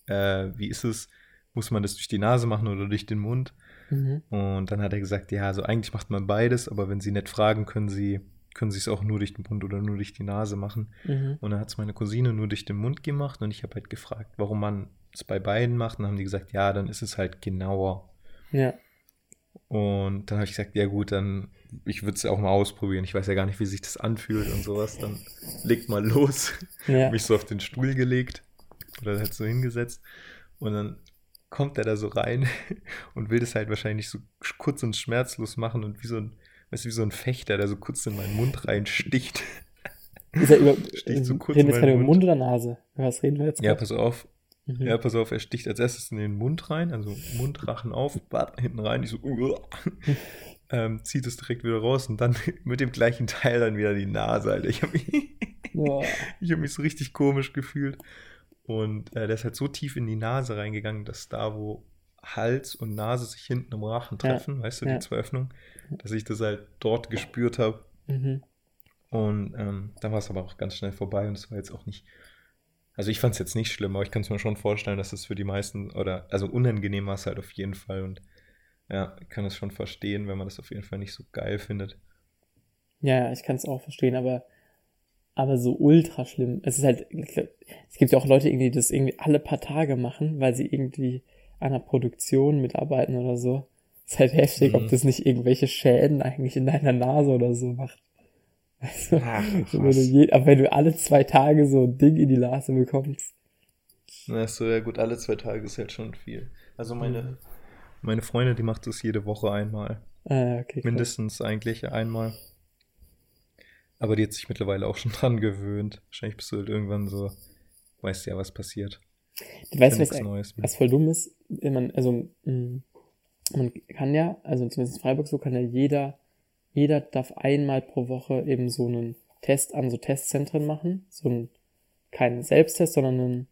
äh, wie ist es? Muss man das durch die Nase machen oder durch den Mund? Mhm. Und dann hat er gesagt, ja, also eigentlich macht man beides, aber wenn sie nicht fragen, können sie können sie es auch nur durch den Mund oder nur durch die Nase machen. Mhm. Und dann hat es meine Cousine nur durch den Mund gemacht und ich habe halt gefragt, warum man es bei beiden macht. Und dann haben die gesagt, ja, dann ist es halt genauer. Ja. Und dann habe ich gesagt, ja gut, dann ich würde es auch mal ausprobieren. Ich weiß ja gar nicht, wie sich das anfühlt und sowas. Dann legt mal los. Ja. mich so auf den Stuhl gelegt oder halt so hingesetzt und dann kommt er da so rein und will das halt wahrscheinlich so kurz und schmerzlos machen und wie so ein, weißt du, wie so ein Fechter, der so kurz in meinen Mund reinsticht. Ist er über, Sticht so kurz reden jetzt gerade über Mund oder Nase? Was reden wir jetzt? Ja, grad? pass auf. Mhm. Ja, pass auf, er sticht als erstes in den Mund rein, also Mundrachen auf, bap, hinten rein, ich so, ähm, zieht es direkt wieder raus und dann mit dem gleichen Teil dann wieder die Nase, Alter. Ich habe mich, ich hab mich so richtig komisch gefühlt. Und äh, der ist halt so tief in die Nase reingegangen, dass da, wo Hals und Nase sich hinten im Rachen Ja, treffen, weißt du, ja. die zwei Öffnungen, dass ich das halt dort gespürt habe. Mhm. Und ähm, dann war es aber auch ganz schnell vorbei und es war jetzt auch nicht. Also ich fand es jetzt nicht schlimm, aber ich kann es mir schon vorstellen, dass es für die meisten oder also unangenehm war es halt auf jeden Fall und ja, ich kann es schon verstehen, wenn man das auf jeden Fall nicht so geil findet. Ja, ich kann es auch verstehen, aber, aber so ultra schlimm. Es ist halt, es gibt ja auch Leute, irgendwie, die das irgendwie alle paar Tage machen, weil sie irgendwie an einer Produktion mitarbeiten oder so. Ist halt heftig, Mhm. ob das nicht irgendwelche Schäden eigentlich in deiner Nase oder so macht. Also, Ach, so, wenn du je, aber wenn du alle zwei Tage so ein Ding in die Nase bekommst. Achso, ja gut, alle zwei Tage ist halt schon viel. Also meine, Mhm. meine Freundin, die macht das jede Woche einmal. Ah, okay. Mindestens eigentlich einmal. Aber die hat sich mittlerweile auch schon dran gewöhnt. Wahrscheinlich bist du halt irgendwann so, weißt ja, was passiert. Du weißt, was, Neues was voll dumm ist? Man, also, mh, man kann ja, also zumindest in Freiburg so, kann ja jeder, jeder darf einmal pro Woche eben so einen Test an so Testzentren machen. So ein, keinen Selbsttest, sondern einen,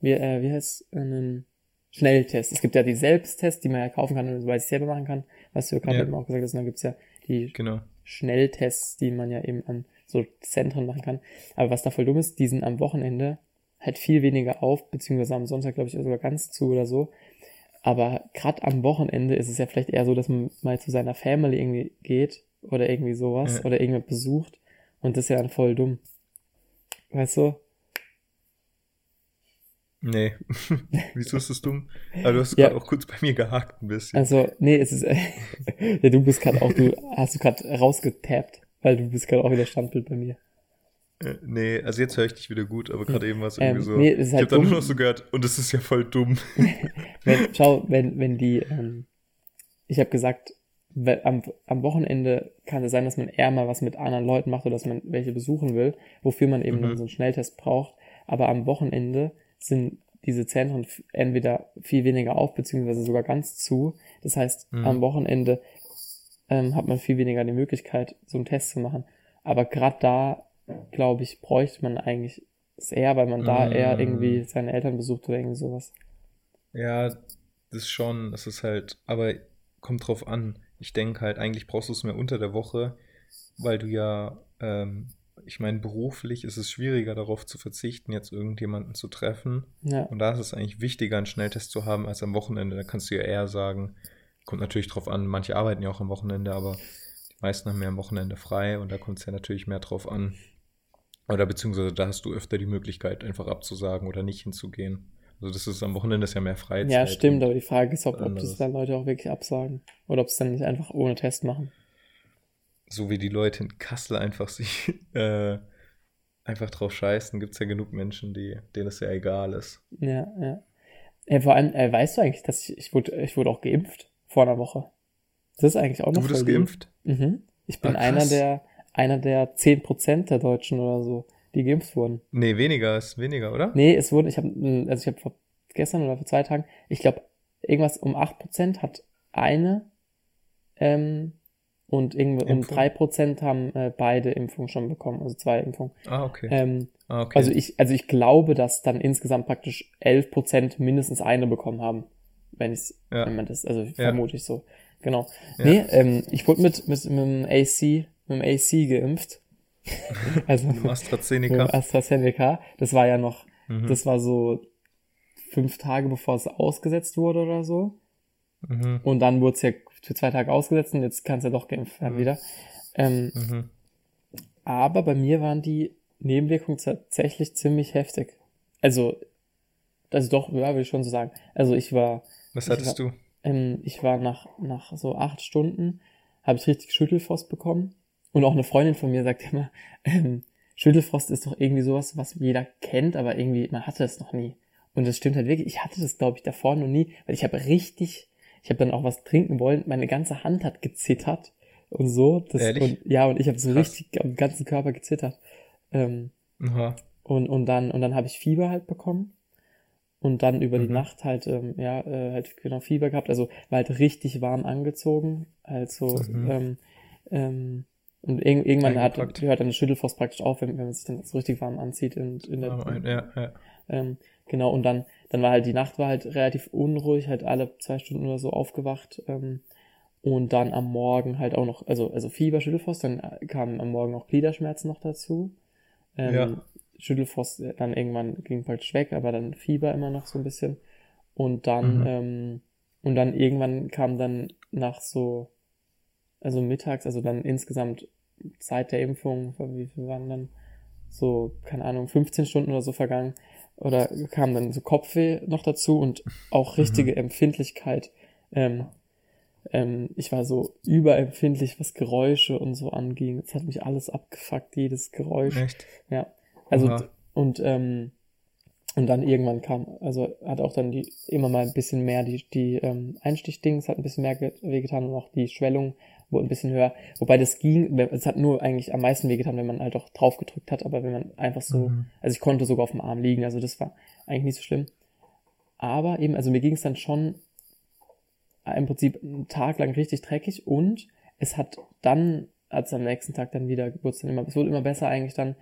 wie, äh, wie heißt, einen Schnelltest. Es gibt ja die Selbsttests, die man ja kaufen kann und weil sich selber machen kann, was du gerade Ja. eben auch gesagt hast. Und dann gibt's ja die Genau. Schnelltests, die man ja eben an so Zentren machen kann. Aber was da voll dumm ist, die sind am Wochenende halt viel weniger auf, beziehungsweise am Sonntag, glaube ich, sogar ganz zu oder so. Aber gerade am Wochenende ist es ja vielleicht eher so, dass man mal zu seiner Family irgendwie geht oder irgendwie sowas Ja. oder irgendjemand besucht und das ist ja dann voll dumm. Weißt du? Nee. Wieso ist das dumm? Aber du hast Ja. gerade auch kurz bei mir gehakt ein bisschen. Also, nee, es ist, ja, du bist gerade auch, du hast du gerade rausgetappt, weil du bist gerade auch wieder Standbild bei mir. Äh, nee, also jetzt höre ich dich wieder gut, aber gerade eben war es Ähm, irgendwie so. nee, ich halt habe dann nur noch so gehört, und es ist ja voll dumm. wenn, schau, wenn, wenn die, ähm, ich habe gesagt, am, am Wochenende kann es sein, dass man eher mal was mit anderen Leuten macht oder dass man welche besuchen will, wofür man eben Mhm. dann so einen Schnelltest braucht. Aber am Wochenende sind diese Zentren entweder viel weniger auf, beziehungsweise sogar ganz zu. Das heißt, Mhm. am Wochenende ähm, hat man viel weniger die Möglichkeit, so einen Test zu machen. Aber gerade da, glaube ich, bräuchte man eigentlich es eher, weil man da Mhm. eher irgendwie seine Eltern besucht oder irgendwie sowas. Ja, das schon, das ist halt, aber kommt drauf an. Ich denke halt, eigentlich brauchst du es mehr unter der Woche, weil du ja, ähm, ich meine, beruflich ist es schwieriger darauf zu verzichten, jetzt irgendjemanden zu treffen. Ja. Und da ist es eigentlich wichtiger, einen Schnelltest zu haben als am Wochenende. Da kannst du ja eher sagen, kommt natürlich drauf an, manche arbeiten ja auch am Wochenende, aber die meisten haben ja am Wochenende frei und da kommt es ja natürlich mehr drauf an. Oder beziehungsweise da hast du öfter die Möglichkeit, einfach abzusagen oder nicht hinzugehen. Also das ist am Wochenende ist ja mehr Freizeit. Ja, stimmt, aber die Frage ist, ob, ob das dann Leute auch wirklich absagen. Oder ob es dann nicht einfach ohne Test machen. so wie die Leute in Kassel einfach sich äh, einfach drauf scheißen, gibt es ja genug Menschen, die, denen es ja egal ist. Ja, ja. Äh, vor allem, äh, weißt du eigentlich, dass ich, ich wurde, ich wurde auch geimpft vor einer Woche. Das ist eigentlich auch noch Du wurdest geimpft? Mhm. Ich bin Ah, einer der, einer der 10% der Deutschen oder so, die geimpft wurden. Nee, weniger ist weniger, oder? Nee, es wurde, ich habe, also ich habe vor gestern oder vor zwei Tagen, ich glaube, irgendwas um 8% hat eine ähm, und irgendwie um Impfung? 3% haben äh, beide Impfungen schon bekommen, also zwei Impfungen. Ah, okay. Ähm, ah, okay. Also ich, also ich glaube, dass dann insgesamt praktisch 11% mindestens eine bekommen haben. Wenn ich Ja. wenn man das, also Ja. vermute ich so. Genau. Ja. Nee, ähm, ich wurde mit, mit, mit dem AC, mit dem AC geimpft. also Mit dem mit AstraZeneca. dem AstraZeneca. Das war ja noch, Mhm. das war so fünf Tage bevor es ausgesetzt wurde oder so. Mhm. Und dann wurde es ja für zwei Tage ausgesetzt und jetzt kann es ja doch geimpft werden Mhm. wieder. Ähm, Mhm. aber bei mir waren die Nebenwirkungen tatsächlich ziemlich heftig. Also, also doch, ja, will ich schon so sagen. Also ich war, Was hattest du? ähm, ich war nach, nach so acht Stunden, habe ich richtig Schüttelfrost bekommen. Und auch eine Freundin von mir sagt immer, ähm, Schüttelfrost ist doch irgendwie sowas, was jeder kennt, aber irgendwie, man hatte es noch nie. Und das stimmt halt wirklich. Ich hatte das, glaube ich, davor noch nie, weil ich habe richtig, ich habe dann auch was trinken wollen, meine ganze Hand hat gezittert und so. Das, Ehrlich? Und, ja, und ich habe so Krass. richtig am ganzen Körper gezittert. Ähm, Aha. und, und dann, und dann habe ich Fieber halt bekommen. Und dann über die Mhm. Nacht halt, ähm, ja, äh, halt genau Fieber gehabt. Also war halt richtig warm angezogen. Also, Mhm. ähm, ähm, und irg irgendwann hat, hört dann der Schüttelfrost praktisch auf, wenn, wenn man sich dann so richtig warm anzieht und in der, Ja, ja. ähm, genau, und dann, dann war halt die Nacht war halt relativ unruhig, halt alle zwei Stunden oder so aufgewacht. Ähm, und dann am Morgen halt auch noch, also, also Fieber, Schüttelfrost, dann äh, kamen am Morgen auch Gliederschmerzen noch dazu. Ähm, Ja. Schüttelfrost äh, dann irgendwann ging praktisch weg, aber dann Fieber immer noch so ein bisschen. Und dann, Mhm. ähm, und dann irgendwann kam dann nach so, also mittags, also dann insgesamt Zeit der Impfung, wie viel waren dann? So, keine Ahnung, 15 Stunden oder so vergangen. Oder kam dann so Kopfweh noch dazu und auch richtige Empfindlichkeit. Ähm, ähm, ich war so überempfindlich, was Geräusche und so anging. Es hat mich alles abgefuckt, jedes Geräusch. Echt? Ja. Also Aha. und ähm, und dann irgendwann kam, also hat auch dann die immer mal ein bisschen mehr die die ähm, Einstichdings hat ein bisschen mehr ge- wehgetan und auch die Schwellung wurde ein bisschen höher. Wobei das ging, es hat nur eigentlich am meisten wehgetan, wenn man halt auch drauf gedrückt hat, aber wenn man einfach so, Mhm. also ich konnte sogar auf dem Arm liegen, also das war eigentlich nicht so schlimm. Aber eben, also mir ging es dann schon im Prinzip einen Tag lang richtig dreckig und es hat dann, als am nächsten Tag dann wieder, dann immer, es wurde immer besser eigentlich dann,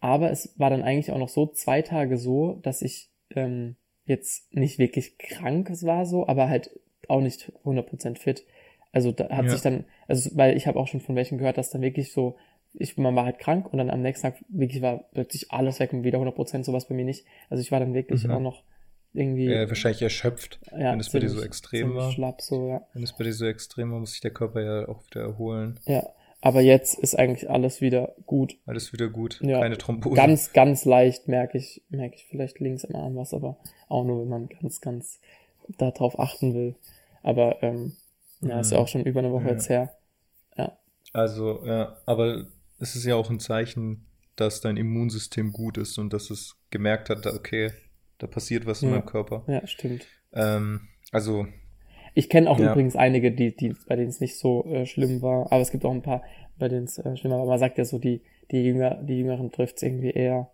aber es war dann eigentlich auch noch so zwei Tage so, dass ich ähm, jetzt nicht wirklich krank war so, aber halt auch nicht 100% fit. Also da hat Ja. sich dann, also weil ich habe auch schon von welchen gehört, dass dann wirklich so, ich, man war halt krank und dann am nächsten Tag wirklich war plötzlich alles weg und wieder 100% sowas bei mir nicht. Also ich war dann wirklich Mhm. auch noch irgendwie, Ja, wahrscheinlich erschöpft, ja, wenn es bei dir so extrem war. schlapp so, ja. Wenn es bei dir so extrem war, muss sich der Körper ja auch wieder erholen. Ja, aber jetzt ist eigentlich alles wieder gut. Alles wieder gut. Ja. Keine Thrombose. Ganz, ganz leicht merke ich, merke ich vielleicht links am Arm was, aber auch nur, wenn man ganz, ganz darauf achten will. Aber ähm, ja, ist ja Mhm. auch schon über eine Woche Ja. jetzt her. Also, ja, aber es ist ja auch ein Zeichen, dass dein Immunsystem gut ist und dass es gemerkt hat, okay, da passiert was Ja. in meinem Körper. Ja, stimmt. Ähm, also, Ich kenne auch Ja. übrigens einige, die, die, bei denen es nicht so äh, schlimm war, aber es gibt auch ein paar, bei denen es äh, schlimm war. Man sagt ja so, die, die, Jünger, die Jüngeren trifft es irgendwie eher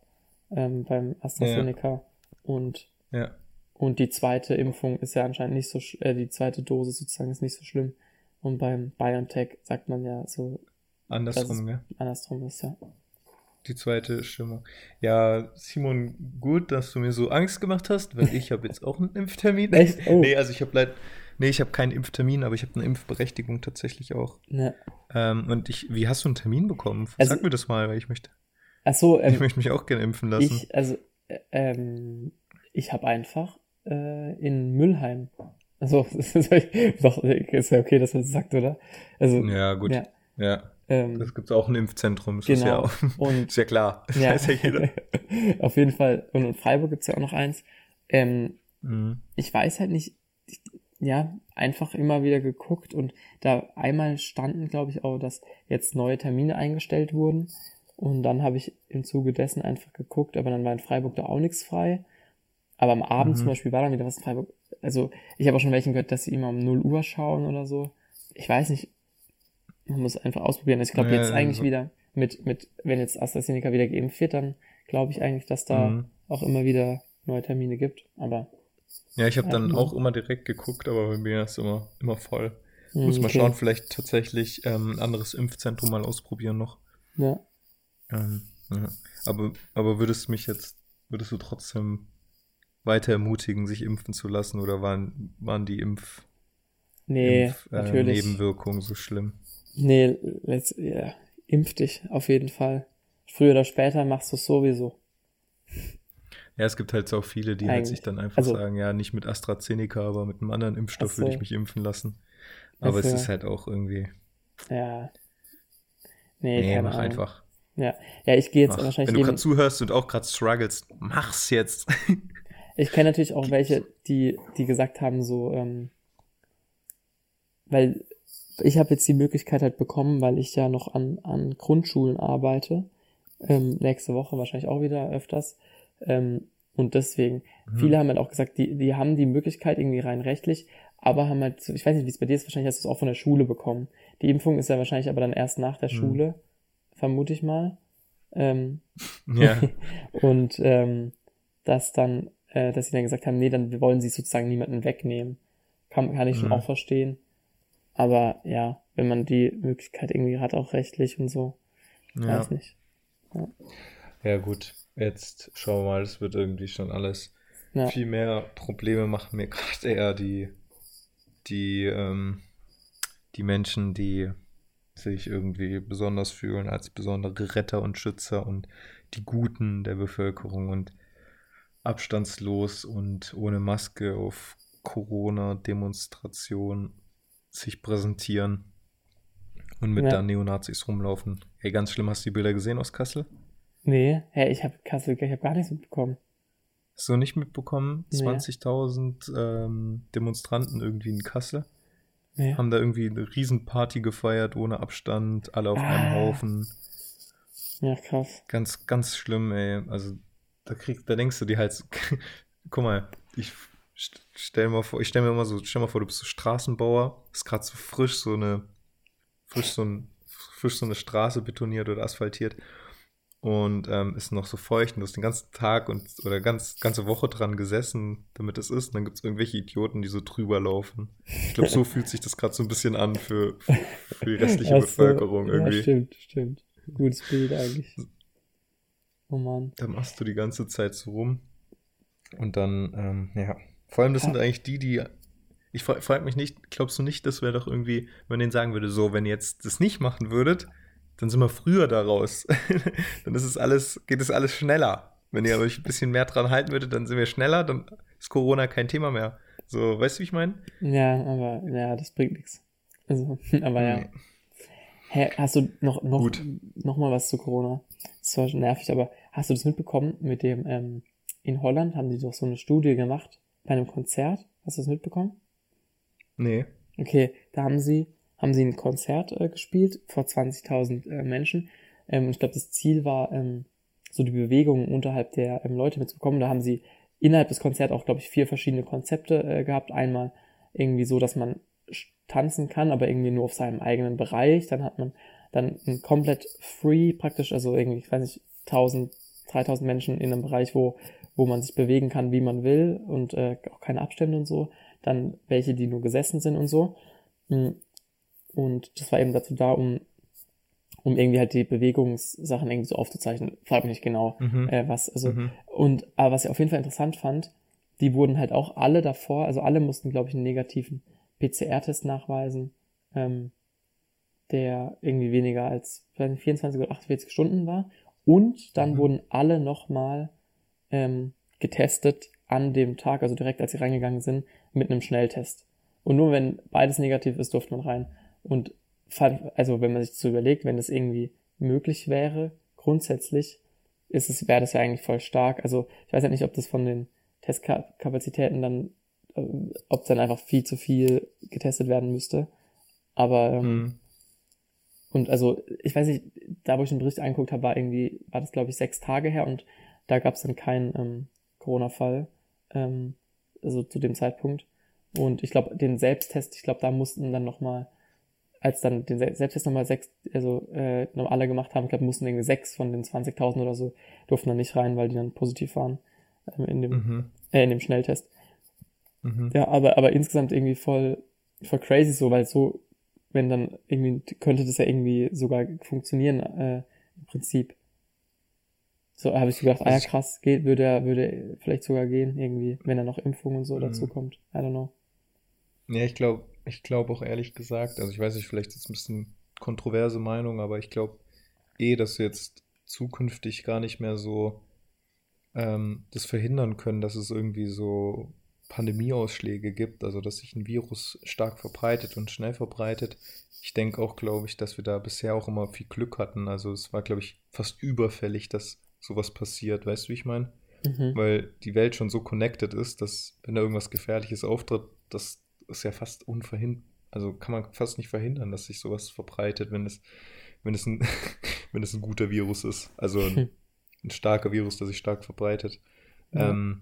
ähm, beim AstraZeneca. Und, ja. Und die zweite Impfung ist ja anscheinend nicht so, äh, die zweite Dosis sozusagen ist nicht so schlimm. Und beim BioNTech sagt man ja so Andersrum, ja. andersrum ist, ja. Die zweite Stimme. Ja, Simon, gut, dass du mir so Angst gemacht hast, weil ich habe jetzt auch einen Impftermin. Echt? Oh. Nee, also ich habe leider, nee, ich habe keinen Impftermin, aber ich habe eine Impfberechtigung tatsächlich auch. Ne. Ähm, und ich, wie hast du einen Termin bekommen? Also- Sag mir das mal, weil ich möchte, Ach so, ich ähm, möchte mich auch gerne impfen lassen. ich, also, äh, ähm, ich habe einfach äh, in Mülheim. Also, ist doch, ist ja okay, dass man das sagt, oder? Also, ja, gut. ja, Ja, ähm, das gibt's auch ein Impfzentrum, das ist ja genau. auch, Und ist ja klar. Das ja, weiß ja jeder. auf jeden Fall. Und in Freiburg gibt's ja auch noch eins. Ähm, Mhm. ich weiß halt nicht, ich, ja, einfach immer wieder geguckt und da einmal standen, glaube ich, auch, dass jetzt neue Termine eingestellt wurden. Und dann habe ich im Zuge dessen einfach geguckt, aber dann war in Freiburg da auch nichts frei. Aber am Abend Mhm. zum Beispiel war dann wieder was in Freiburg. Also ich habe auch schon welchen gehört, dass sie immer um 0 Uhr schauen oder so. Ich weiß nicht. Man muss einfach ausprobieren. Also ich glaube Ja, jetzt eigentlich also- wieder mit, mit, wenn jetzt AstraZeneca wieder geimpft wird, dann glaube ich eigentlich, dass da Mhm. auch immer wieder neue Termine gibt. Aber Ja, ich habe dann Ja. auch immer direkt geguckt, aber bei mir ist immer, immer voll. hm, Muss mal okay. schauen, vielleicht tatsächlich ähm, ein anderes Impfzentrum mal ausprobieren noch. Ja. Ähm, ja. Aber, aber würdest du mich jetzt, würdest du trotzdem weiter ermutigen, sich impfen zu lassen oder waren, waren die Impf, Nee, Impf äh, natürlich. Nebenwirkungen so schlimm? Nee, let's, ja, impf dich auf jeden Fall. Früher oder später machst du es sowieso. Ja, es gibt halt so viele, die halt sich dann einfach Also- sagen, ja, nicht mit AstraZeneca, aber mit einem anderen Impfstoff Ach würde so. ich mich impfen lassen. Aber es für- ist halt auch irgendwie, Ja. Nee, nee, mach Ahnung. einfach. Ja, ja ich gehe jetzt Mach. wahrscheinlich Wenn du gerade zuhörst und auch gerade struggles, mach's jetzt. Ich kenne natürlich auch welche, die, die gesagt haben, so, ähm, weil ich habe jetzt die Möglichkeit halt bekommen, weil ich ja noch an, an Grundschulen arbeite, ähm, nächste Woche wahrscheinlich auch wieder öfters. Ähm, und deswegen, Mhm. viele haben halt auch gesagt, die, die haben die Möglichkeit irgendwie rein rechtlich, aber haben halt, so- ich weiß nicht, wie es bei dir ist, wahrscheinlich hast du es auch von der Schule bekommen. Die Impfung ist ja wahrscheinlich aber dann erst nach der Mhm. Schule, vermute ich mal. Ähm, ja. und ähm, dass dann, äh, dass sie dann gesagt haben, nee, dann wollen sie sozusagen niemanden wegnehmen. Kann, kann ich schon Mhm. auch verstehen. Aber ja, wenn man die Möglichkeit irgendwie hat, auch rechtlich und so, ja. weiß nicht. Ja, gut. Jetzt schauen wir mal, es wird irgendwie schon alles. Ja, Viel mehr Probleme machen mir gerade eher die, die, ähm, die Menschen, die sich irgendwie besonders fühlen als besondere Retter und Schützer und die Guten der Bevölkerung und abstandslos und ohne Maske auf Corona-Demonstration sich präsentieren und mit Ja. da Neonazis rumlaufen. Ey, ganz schlimm, hast du die Bilder gesehen aus Kassel? nee, hä, ich habe Kassel, ich habe gar nichts mitbekommen. Hast du nicht mitbekommen? Nee. 20.000 ähm, Demonstranten irgendwie in Kassel Nee. haben da irgendwie eine Riesenparty gefeiert, ohne Abstand, alle auf einem Ah. Haufen. Ja, krass. Ganz, ganz schlimm, ey. Also, da kriegst, da denkst du dir halt, so, guck mal, ich st- stell mir vor, ich stell mir immer so, stell mir vor, du bist so Straßenbauer, ist gerade so frisch so eine, frisch so ein, frisch so eine Straße betoniert oder asphaltiert und ähm, ist noch so feucht und du hast den ganzen Tag und oder ganz ganze Woche dran gesessen, damit es ist. Und dann gibt es irgendwelche Idioten, die so drüber laufen. Ich glaube, so fühlt sich das gerade so ein bisschen an für, für die restliche Ach so, Bevölkerung irgendwie. Ja, stimmt, stimmt. Gutes Bild eigentlich. Oh Mann. Da machst du die ganze Zeit so rum. Und dann, ähm, ja. Vor allem, das sind eigentlich die, die. Ich fra frage mich nicht, glaubst du nicht, das wäre doch irgendwie, wenn man denen sagen würde, so, wenn ihr jetzt das nicht machen würdet, dann sind wir früher da raus. dann ist es alles, geht es alles schneller. Wenn ihr euch ein bisschen mehr dran halten würdet, dann sind wir schneller, dann ist Corona kein Thema mehr. So, weißt du, wie ich meine? Ja, aber ja, das bringt nichts. Also, aber ja. Nee. Hä, hast du noch, noch, Gut. noch mal was zu Corona? Das war schon nervig, aber hast du das mitbekommen mit dem, ähm, in Holland haben die doch so eine Studie gemacht bei einem Konzert? Hast du das mitbekommen? Nee. Okay, da haben sie, haben sie ein Konzert äh, gespielt vor 20.000 äh, Menschen. Ähm, ich glaube, das Ziel war, ähm, so die Bewegungen unterhalb der ähm, Leute mitzubekommen. Da haben sie innerhalb des Konzerts auch, glaube ich, vier verschiedene Konzepte äh, gehabt. Einmal irgendwie so, dass man tanzen kann, aber irgendwie nur auf seinem eigenen Bereich. Dann hat man dann ein komplett free praktisch, also irgendwie, ich weiß nicht, 1000, 3000 Menschen in einem Bereich, wo, wo man sich bewegen kann, wie man will und äh, auch keine Abstände und so. Dann welche, die nur gesessen sind und so. Hm. Und das war eben dazu da, um, um irgendwie halt die Bewegungssachen irgendwie so aufzuzeichnen. Frag mich nicht genau, mhm. äh, was, also, mhm. und, aber was ich auf jeden Fall interessant fand, die wurden halt auch alle davor, also alle mussten, glaube ich, einen negativen PCR-Test nachweisen, ähm, der irgendwie weniger als 24 oder 48 Stunden war. Und dann mhm. wurden alle nochmal ähm, getestet an dem Tag, also direkt als sie reingegangen sind, mit einem Schnelltest. Und nur wenn beides negativ ist, durfte man rein. Und also wenn man sich so überlegt, wenn das irgendwie möglich wäre, grundsätzlich ist es, wäre das ja eigentlich voll stark. Also ich weiß ja nicht, ob das von den Testkapazitäten dann, äh, ob dann einfach viel zu viel getestet werden müsste. Aber ähm, mhm. Und also ich weiß nicht, da wo ich den Bericht angeguckt habe, war irgendwie, war das glaube ich sechs Tage her und da gab es dann keinen ähm, Corona-Fall, ähm, also zu dem Zeitpunkt. Und ich glaube, den Selbsttest, ich glaube, da mussten dann nochmal, als dann den Selbsttest nochmal sechs, also äh, noch alle gemacht haben, ich glaube, mussten irgendwie sechs von den 20.000 oder so, durften dann nicht rein, weil die dann positiv waren ähm, in dem, mhm. äh, in dem Schnelltest. Mhm. Ja, aber, aber insgesamt irgendwie voll, voll crazy so, weil so, wenn dann irgendwie, könnte das ja irgendwie sogar funktionieren, äh, im Prinzip. So habe ich gedacht, ah ja krass, geht, würde er, würde vielleicht sogar gehen, irgendwie, wenn er noch Impfungen und so mhm. dazu kommt. I don't know. Ja, ich glaube, ich glaube auch ehrlich gesagt, also ich weiß nicht, vielleicht ist es ein bisschen kontroverse Meinung, aber ich glaube eh, dass jetzt zukünftig gar nicht mehr so ähm, das verhindern können, dass es irgendwie so Pandemieausschläge gibt, also dass sich ein Virus stark verbreitet und schnell verbreitet. Ich denke auch, glaube ich, dass wir da bisher auch immer viel Glück hatten. Also es war, glaube ich, fast überfällig, dass sowas passiert. Weißt du, wie ich meine? Mhm. Weil die Welt schon so connected ist, dass wenn da irgendwas Gefährliches auftritt, das ist ja fast unverhindert. Also kann man fast nicht verhindern, dass sich sowas verbreitet, wenn es, wenn es ein, wenn es ein guter Virus ist. Also ein, ein starker Virus, der sich stark verbreitet. Ja. Ähm,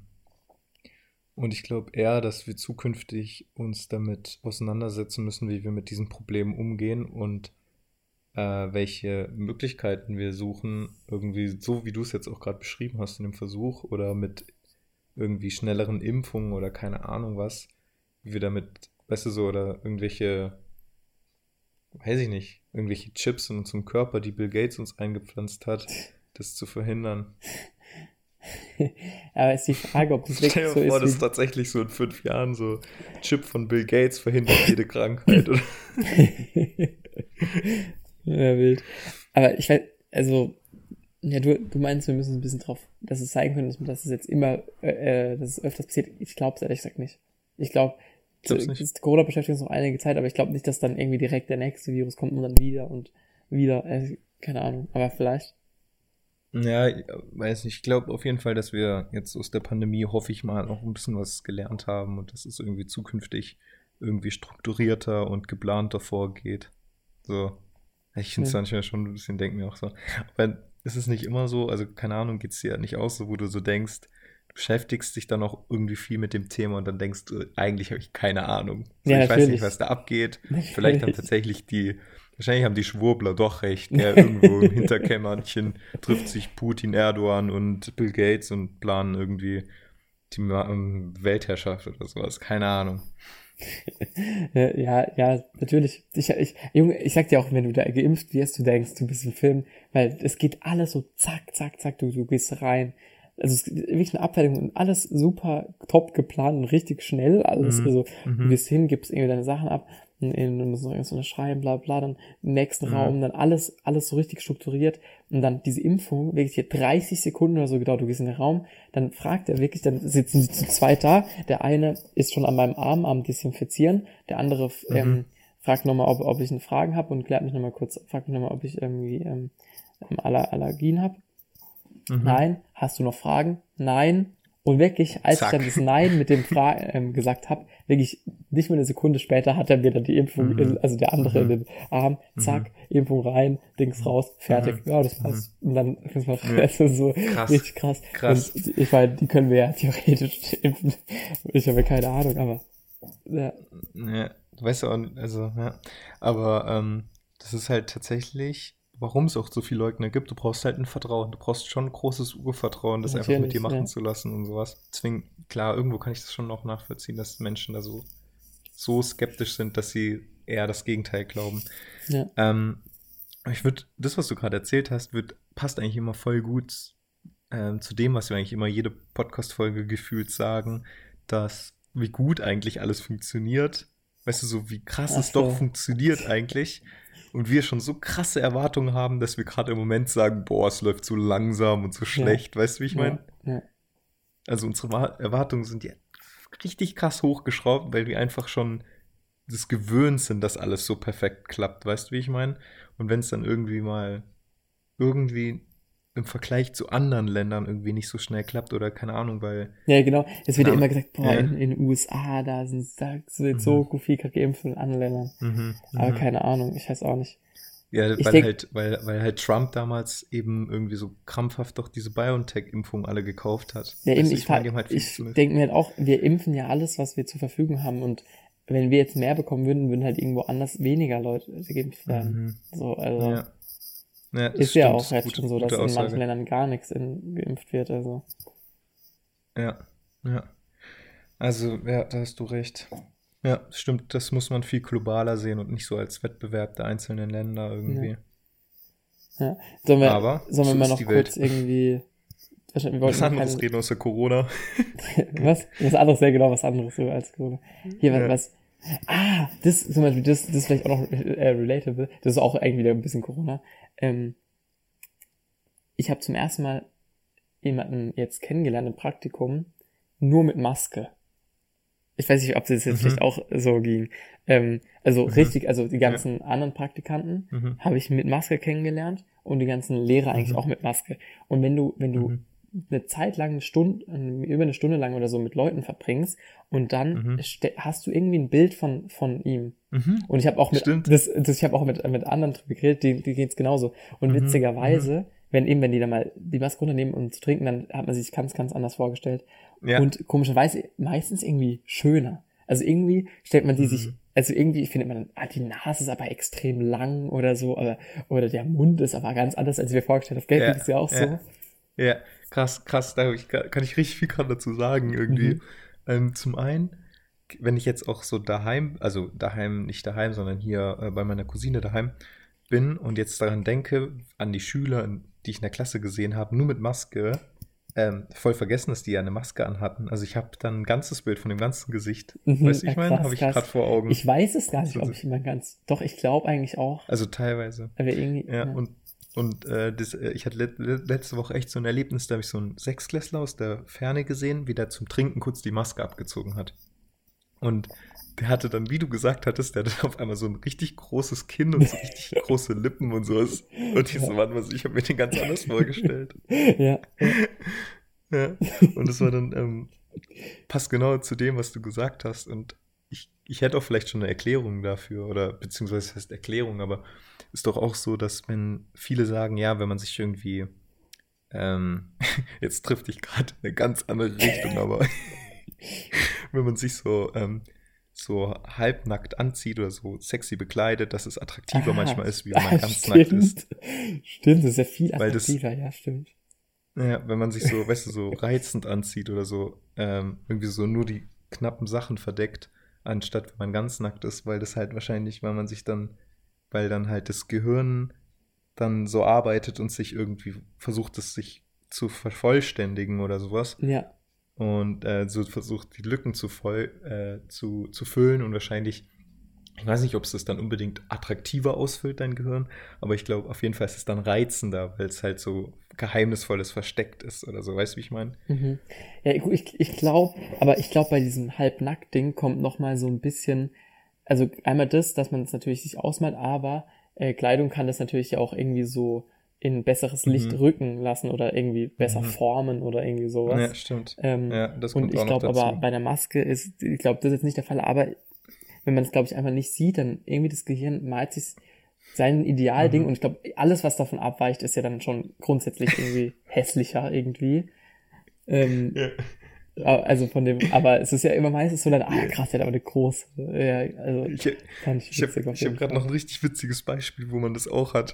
und ich glaube eher, dass wir zukünftig uns damit auseinandersetzen müssen, wie wir mit diesen Problemen umgehen und äh, welche Möglichkeiten wir suchen, irgendwie so wie du es jetzt auch gerade beschrieben hast in dem Versuch oder mit irgendwie schnelleren Impfungen oder keine Ahnung was, wie wir damit, weißt du so, oder irgendwelche, weiß ich nicht, irgendwelche Chips in unserem Körper, die Bill Gates uns eingepflanzt hat, das zu verhindern. Aber ist die Frage, ob das wirklich so ist. Vor, das ist tatsächlich so in fünf Jahren so Chip von Bill Gates verhindert jede Krankheit. Oder? ja, wild. Aber ich weiß, also, ja, du, du meinst, wir müssen ein bisschen drauf, dass es zeigen können, dass es jetzt immer, äh, äh, dass es öfters passiert. Ich glaube es ehrlich gesagt nicht. Ich glaube, Corona beschäftigt uns noch einige Zeit, aber ich glaube nicht, dass dann irgendwie direkt der nächste Virus kommt und dann wieder und wieder. Äh, keine Ahnung, aber vielleicht. Ja, weiß nicht. Ich glaube auf jeden Fall, dass wir jetzt aus der Pandemie, hoffe ich mal, noch ein bisschen was gelernt haben und dass es irgendwie zukünftig irgendwie strukturierter und geplanter vorgeht. So. Ich finde es ja. manchmal schon ein bisschen, denke mir auch so. Aber ist es nicht immer so, also keine Ahnung, geht es dir nicht aus, so wo du so denkst, du beschäftigst dich dann auch irgendwie viel mit dem Thema und dann denkst du, eigentlich habe ich keine Ahnung. So, ja, ich natürlich. weiß nicht, was da abgeht. Natürlich. Vielleicht haben tatsächlich die, wahrscheinlich haben die Schwurbler doch recht. Ja, irgendwo im Hinterkämmerchen trifft sich Putin, Erdogan und Bill Gates und planen irgendwie die ähm, Weltherrschaft oder sowas. Keine Ahnung. ja, ja, natürlich. Ich, ich, Junge, ich sag dir auch, wenn du da geimpft wirst, du denkst, du bist im Film, weil es geht alles so zack, zack, zack, du, du gehst rein. Also es ist wirklich eine Abfertigung und alles super top geplant und richtig schnell. Alles, mhm. also du mhm. gehst hin, gibst irgendwie deine Sachen ab in, du musst noch irgendwas unterschreiben, bla bla, dann im nächsten mhm. Raum, dann alles, alles so richtig strukturiert und dann diese Impfung, wirklich hier 30 Sekunden oder so gedauert, du gehst in den Raum, dann fragt er wirklich, dann sitzen sie zu zweit da, der eine ist schon an meinem Arm am Desinfizieren, der andere mhm. ähm, fragt nochmal, ob, ob ich eine Fragen habe und klärt mich nochmal kurz, fragt mich nochmal, ob ich irgendwie ähm, Aller Allergien habe. Mhm. Nein. Hast du noch Fragen? Nein. Und wirklich, als Zack. ich dann das Nein mit dem Fra ähm, gesagt habe, wirklich nicht mal eine Sekunde später hat er mir dann die Impfung, Mhm. in, also der andere Mhm. in den Arm, zack, Impfung rein, Dings raus, fertig, ja, das passt. Und dann man Mhm. Ja. das so Krass. richtig krass. Krass. Und ich meine, die können wir ja theoretisch impfen. Ich habe ja keine Ahnung, aber ja, Ja, du weißt ja auch, also, ja. Aber ähm, das ist halt tatsächlich, warum es auch so viele Leugner gibt. Du brauchst halt ein Vertrauen. Du brauchst schon großes Urvertrauen, das einfach mit Natürlich, dir machen ja. zu lassen und sowas. Deswegen, klar, irgendwo kann ich das schon noch nachvollziehen, dass Menschen da so, so skeptisch sind, dass sie eher das Gegenteil glauben. ja, Ähm, ich würde, das, was du gerade erzählt hast, wird, passt eigentlich immer voll gut ähm, zu dem, was wir eigentlich immer jede Podcast-Folge gefühlt sagen, dass wie gut eigentlich alles funktioniert. Weißt du, so wie krass Ach es doch so. funktioniert eigentlich. Und wir schon so krasse Erwartungen haben, dass wir gerade im Moment sagen, boah, es läuft so langsam und so schlecht. Weißt du, wie ich meine? ja, ja, Also unsere Wa- Erwartungen sind ja richtig krass hochgeschraubt, weil wir einfach schon das gewöhnt sind, dass alles so perfekt klappt. Weißt du, wie ich meine? Und wenn es dann irgendwie mal irgendwie im Vergleich zu anderen Ländern irgendwie nicht so schnell klappt oder keine Ahnung, weil ja, genau. Es wird ja immer gesagt, boah, Ja. in, den USA, da sind da wird Mhm. so viel geimpft in anderen Ländern. mhm, Aber mhm. keine Ahnung, ich weiß auch nicht. ja, ich weil denk- halt, weil, weil halt Trump damals eben irgendwie so krampfhaft doch diese BioNTech-Impfung alle gekauft hat. Ja, eben, du, ich, haben halt ich denke mir halt auch, wir impfen ja alles, was wir zur Verfügung haben und wenn wir jetzt mehr bekommen würden, würden halt irgendwo anders weniger Leute geimpft werden. Mhm. So, also Ja. Ja, das ist ja stimmt, auch das ist jetzt schon so, dass in manchen Ländern gar nichts in, geimpft wird. Also Ja, ja. Also, ja, da hast du recht. Ja, stimmt, das muss man viel globaler sehen und nicht so als Wettbewerb der einzelnen Länder irgendwie. ja. Sollen wir, Aber sollen wir so mal noch kurz Welt. irgendwie wir Was anderes keine, reden außer Corona. was? Was anderes, sehr genau was anderes als Corona. Hier, was, Ja. was Ah, das zum Beispiel, das, das ist vielleicht auch noch äh, relatable. Das ist auch eigentlich wieder ein bisschen Corona. Ähm, ich habe zum ersten Mal jemanden jetzt kennengelernt im Praktikum, nur mit Maske. Ich weiß nicht, ob das jetzt Mhm. vielleicht auch so ging. Ähm, also Mhm. richtig, also die ganzen anderen Praktikanten Mhm. habe ich mit Maske kennengelernt und die ganzen Lehrer eigentlich Mhm. auch mit Maske. Und wenn du, wenn du Mhm. Eine Zeit lang, eine Stunde, über eine Stunde lang oder so mit Leuten verbringst und dann Mhm. hast du irgendwie ein Bild von, von ihm. Mhm. Und ich habe auch mit, Stimmt. das, das, ich habe auch mit, mit anderen drüber geredet, die, die geht's genauso. Und Mhm. witzigerweise, wenn eben, wenn die dann mal die Maske runternehmen um zu trinken, dann hat man sich ganz, ganz anders vorgestellt. Ja. Und komischerweise meistens irgendwie schöner. Also irgendwie stellt man die Mhm. sich, also irgendwie findet man ah, die Nase ist aber extrem lang oder so, aber, oder der Mund ist aber ganz anders, als wir vorgestellt haben. Gell, Ja, ist ja auch so. Ja. Ja, krass, krass, da ich, kann ich richtig viel gerade dazu sagen irgendwie. Mhm. Ähm, zum einen, wenn ich jetzt auch so daheim, also daheim, nicht daheim, sondern hier äh, bei meiner Cousine daheim bin und jetzt daran denke, an die Schüler, die ich in der Klasse gesehen habe, nur mit Maske, ähm, voll vergessen, dass die ja eine Maske anhatten. Also ich habe dann ein ganzes Bild von dem ganzen Gesicht. Mhm, weißt du, ja, ich meine? Habe ich gerade vor Augen. Ich weiß es gar nicht, ob ich immer ganz, doch, ich glaube eigentlich auch, also teilweise. aber irgendwie, Ja, und, und äh, das, äh, ich hatte le le letzte Woche echt so ein Erlebnis, da habe ich so einen Sechsklässler aus der Ferne gesehen, wie der zum Trinken kurz die Maske abgezogen hat. Und der hatte dann, wie du gesagt hattest, der hatte auf einmal so ein richtig großes Kinn und so richtig große Lippen und sowas. Und ich so, warte mal, ich habe mir den ganz anders vorgestellt. ja, Ja. Und das war dann, ähm, passt genau zu dem, was du gesagt hast. Und ich, hätte auch vielleicht schon eine Erklärung dafür, oder beziehungsweise das heißt Erklärung, aber ist doch auch so, dass wenn viele sagen, ja, wenn man sich irgendwie, ähm, jetzt trifft dich gerade in eine ganz andere Richtung, aber wenn man sich so, ähm, so halbnackt anzieht oder so sexy bekleidet, dass es attraktiver Ah, manchmal ist, wie wenn man ganz nackt ist. Stimmt, das ist ja viel Weil das- attraktiver, ja, stimmt. Ja, wenn man sich so, weißt du, so reizend anzieht oder so, ähm, irgendwie so nur die knappen Sachen verdeckt, anstatt wenn man ganz nackt ist, weil das halt wahrscheinlich, weil man sich dann, weil dann halt das Gehirn dann so arbeitet und sich irgendwie versucht, es sich zu vervollständigen oder sowas. Ja, und äh, so versucht, die Lücken zu voll äh, zu, zu füllen und wahrscheinlich, ich weiß nicht, ob es das dann unbedingt attraktiver ausfüllt, dein Gehirn, aber ich glaube, auf jeden Fall ist es dann reizender, weil es halt so geheimnisvolles versteckt ist oder so, weißt du, wie ich meine? Mhm. Ja, gut, ich, ich glaube, aber ich glaube, bei diesem Halbnackt-Ding kommt noch mal so ein bisschen, also einmal das, dass man es natürlich sich ausmalt, aber äh, Kleidung kann das natürlich ja auch irgendwie so in besseres Licht Mhm. rücken lassen oder irgendwie besser Mhm. formen oder irgendwie sowas. Ja, stimmt. Ähm, Ja, das und kommt ich auch noch glaube aber bei der Maske ist, ich glaube, das ist jetzt nicht der Fall, aber wenn man es, glaube ich, einfach nicht sieht, dann irgendwie das Gehirn malt sich sein Idealding Mhm. und ich glaube, alles, was davon abweicht, ist ja dann schon grundsätzlich irgendwie hässlicher irgendwie. Ähm, Ja. Also von dem, aber es ist ja immer meistens so dann, ah krass, der hat aber eine große. Ja, also Ich, ich ich habe hab gerade noch ein richtig witziges Beispiel, wo man das auch hat.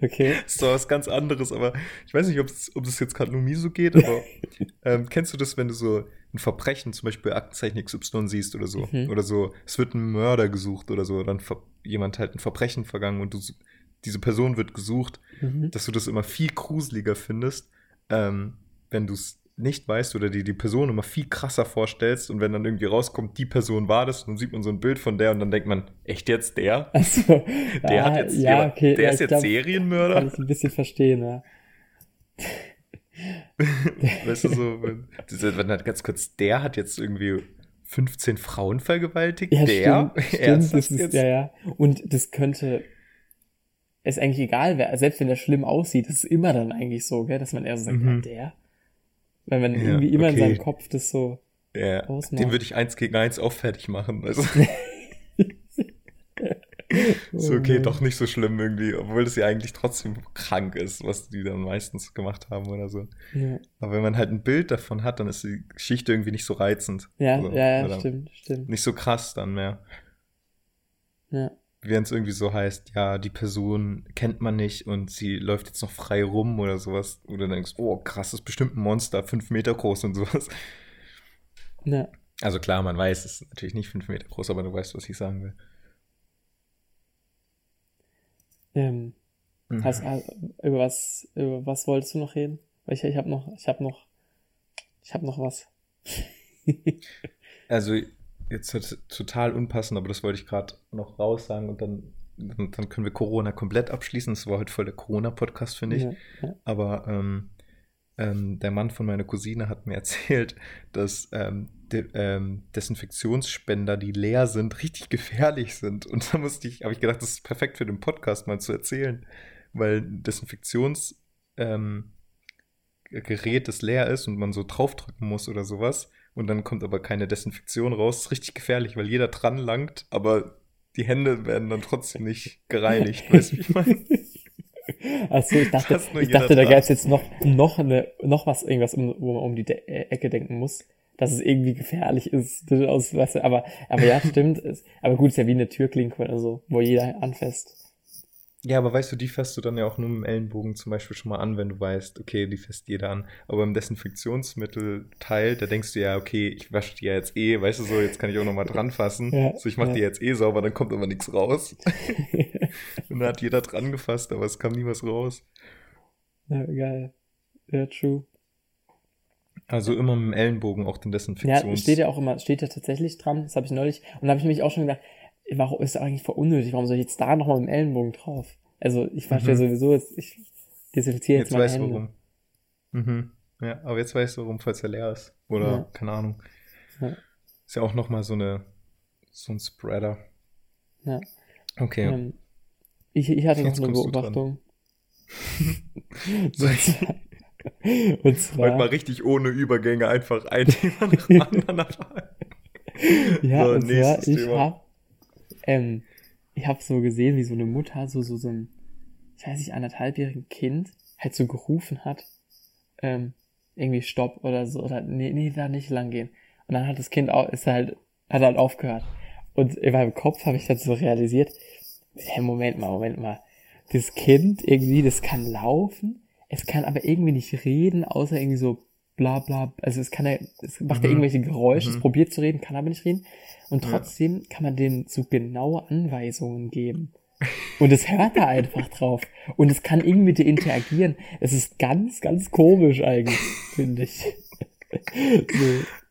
Okay. Das ist zwar was ganz anderes, aber ich weiß nicht, ob es jetzt gerade nur mir so geht, aber ähm, kennst du das, wenn du so ein Verbrechen, zum Beispiel Aktenzeichen XY siehst oder so, Mhm. oder so, es wird ein Mörder gesucht oder so, dann jemand halt ein Verbrechen vergangen und du, diese Person wird gesucht, Mhm. dass du das immer viel gruseliger findest, ähm, wenn du es nicht weißt oder dir die Person immer viel krasser vorstellst und wenn dann irgendwie rauskommt, die Person war das und dann sieht man so ein Bild von der und dann denkt man, echt jetzt der? Also, Der ah, hat jetzt, ja, jemand- okay, der ja, ist jetzt glaub, Serienmörder? Kann ich ein bisschen verstehen, ja. Weißt du so, wenn, wenn dann ganz kurz, der hat jetzt irgendwie 15 Frauen vergewaltigt? Ja, der? stimmt, stimmt das ist, jetzt? ja, ja. Und das könnte, ist eigentlich egal, wer, selbst wenn der schlimm aussieht, das ist immer dann eigentlich so, gell, dass man eher so sagt, Mhm. ja, der. Weil man Ja, irgendwie immer in okay. seinem Kopf das so, Ja, Ausmacht. den würde ich eins gegen eins auch fertig machen. Also, so, okay, Oh doch nicht so schlimm irgendwie, obwohl das ja eigentlich trotzdem krank ist, was die dann meistens gemacht haben oder so. Ja, Aber wenn man halt ein Bild davon hat, dann ist die Geschichte irgendwie nicht so reizend. ja, Also, ja, ja stimmt, stimmt. Nicht so krass dann mehr. Ja, wenn es irgendwie so heißt, ja, die Person kennt man nicht und sie läuft jetzt noch frei rum oder sowas, wo du denkst, oh, krass, das ist bestimmt ein Monster, fünf Meter groß und sowas. ja. Also klar, man weiß, es ist natürlich nicht fünf Meter groß, aber du weißt, was ich sagen will. Ähm, Mhm. hast, äh, über was, über was wolltest du noch reden? Weil ich, ich habe noch, ich habe noch, ich habe noch was. Also jetzt wird total unpassend, aber das wollte ich gerade noch raus sagen und dann, dann, dann können wir Corona komplett abschließen. Das war heute voll der Corona-Podcast, finde ich. Ja, ja. Aber ähm, ähm, der Mann von meiner Cousine hat mir erzählt, dass ähm, de, ähm, Desinfektionsspender, die leer sind, richtig gefährlich sind. Und da musste ich, habe ich gedacht, das ist perfekt für den Podcast mal zu erzählen, weil Desinfektionsgerät, ähm, Gerät, das leer ist und man so draufdrücken muss oder sowas und dann kommt aber keine Desinfektion raus, ist richtig gefährlich, weil jeder dran langt, aber die Hände werden dann trotzdem nicht gereinigt. weißt du, wie ich meine? Achso, ich dachte, ich dachte, da gäbe es jetzt noch, noch eine, noch was, irgendwas, um, wo man um die De äh, Ecke denken muss, dass es irgendwie gefährlich ist. Das Aus, weißt du, aber, aber ja, stimmt. Aber gut, ist ja wie eine Türklinke oder so, wo jeder anfasst. Ja, aber weißt du, die fässt du dann ja auch nur mit dem Ellenbogen zum Beispiel schon mal an, wenn du weißt, okay, die fässt jeder an. Aber im Desinfektionsmittelteil, da denkst du ja, okay, ich wasche die ja jetzt eh, weißt du so, jetzt kann ich auch noch mal dran fassen. Ja, so, ich mache ja. die jetzt eh sauber, dann kommt aber nichts raus. Und da hat jeder dran gefasst, aber es kam nie was raus. ja, geil. Ja, true. Also immer mit dem Ellenbogen auch den Ja, Desinfektions... steht ja auch immer, steht ja tatsächlich dran, das habe ich neulich, und da habe ich nämlich auch schon gedacht, warum ist das eigentlich voll unnötig, warum soll ich jetzt da nochmal mit dem Ellenbogen drauf? Also, ich verstehe Mhm. sowieso, jetzt, ich desinfiziere jetzt, Jetzt meine weißt du Hände. warum. Mhm. Ja, aber jetzt weißt du warum, falls er leer ist. Oder, Ja. keine Ahnung. Ja. Ist ja auch noch mal so eine, so ein Spreader. Ja. Okay. Ähm, ich, ich hatte noch Jetzt eine du dran. Beobachtung. Soll ich Und heute zwar, mal richtig ohne Übergänge einfach ein Thema nach dem anderen ja, So, und zwar, ich Thema. Ähm, ich hab so gesehen, wie so eine Mutter so, so, so ein, ich weiß nicht, anderthalbjährigen Kind halt so gerufen hat, ähm, irgendwie Stopp oder so, oder nee, nee, da nicht lang gehen. Und dann hat das Kind auch, ist halt, hat halt aufgehört. Und in meinem Kopf habe ich dann so realisiert, hey, Moment mal, Moment mal. Das Kind irgendwie, das kann laufen, es kann aber irgendwie nicht reden, außer irgendwie so bla bla. Also es kann ja, es macht ja Mhm. irgendwelche Geräusche, es Mhm. probiert zu reden, kann aber nicht reden. Und Ja. trotzdem kann man denen so genaue Anweisungen geben. Und es hört da einfach drauf. Und es kann irgendwie mit dir interagieren. Es ist ganz, ganz komisch eigentlich, finde ich.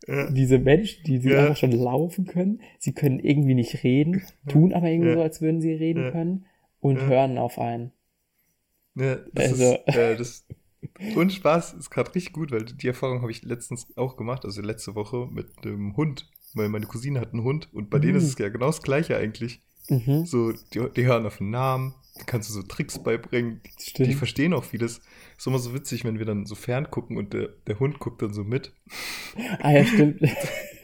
So, Ja. diese Menschen, die, die Ja. einfach schon laufen können, sie können irgendwie nicht reden, tun aber irgendwie Ja. so, als würden sie reden Ja. können und Ja. hören auf einen. Ja, das Also- ist, äh, das, und Spaß ist gerade richtig gut, weil die Erfahrung habe ich letztens auch gemacht, also letzte Woche mit einem Hund, weil meine Cousine hat einen Hund und bei denen Mhm. ist es ja genau das Gleiche eigentlich. Mhm. So, die, die hören auf den Namen, kannst du so Tricks beibringen. Stimmt. Die verstehen auch vieles. Ist immer so witzig, wenn wir dann so fern gucken und der, der Hund guckt dann so mit. Ah ja, stimmt.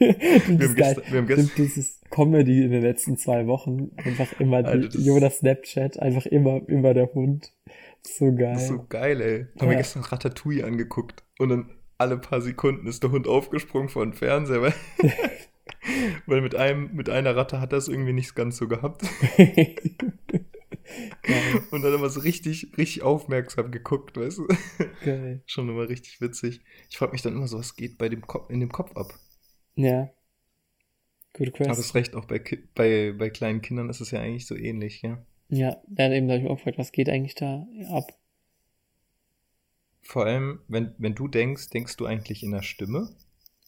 Wir haben, gestern, wir haben gestern, Stimmt, dieses Comedy in den letzten zwei Wochen. Einfach immer Alter, die das- Jonas Snapchat, einfach immer, immer der Hund. So geil. so geil, ey. Da haben wir Ja. gestern Ratatouille angeguckt und dann alle paar Sekunden ist der Hund aufgesprungen vor den Fernseher, weil, weil mit einem, mit einer Ratte hat er es irgendwie nicht ganz so gehabt. geil, Und dann immer so richtig, richtig aufmerksam geguckt, weißt du? geil. Schon immer richtig witzig. Ich frage mich dann immer so, was geht bei dem Kopf, in dem Kopf ab? Ja. Gute Aber Quest. das recht, auch bei, bei, bei kleinen Kindern ist es ja eigentlich so ähnlich, ja. Ja, dann eben da habe ich auch gefragt, was geht eigentlich da ab? Vor allem, wenn, wenn du denkst, denkst du eigentlich in der Stimme?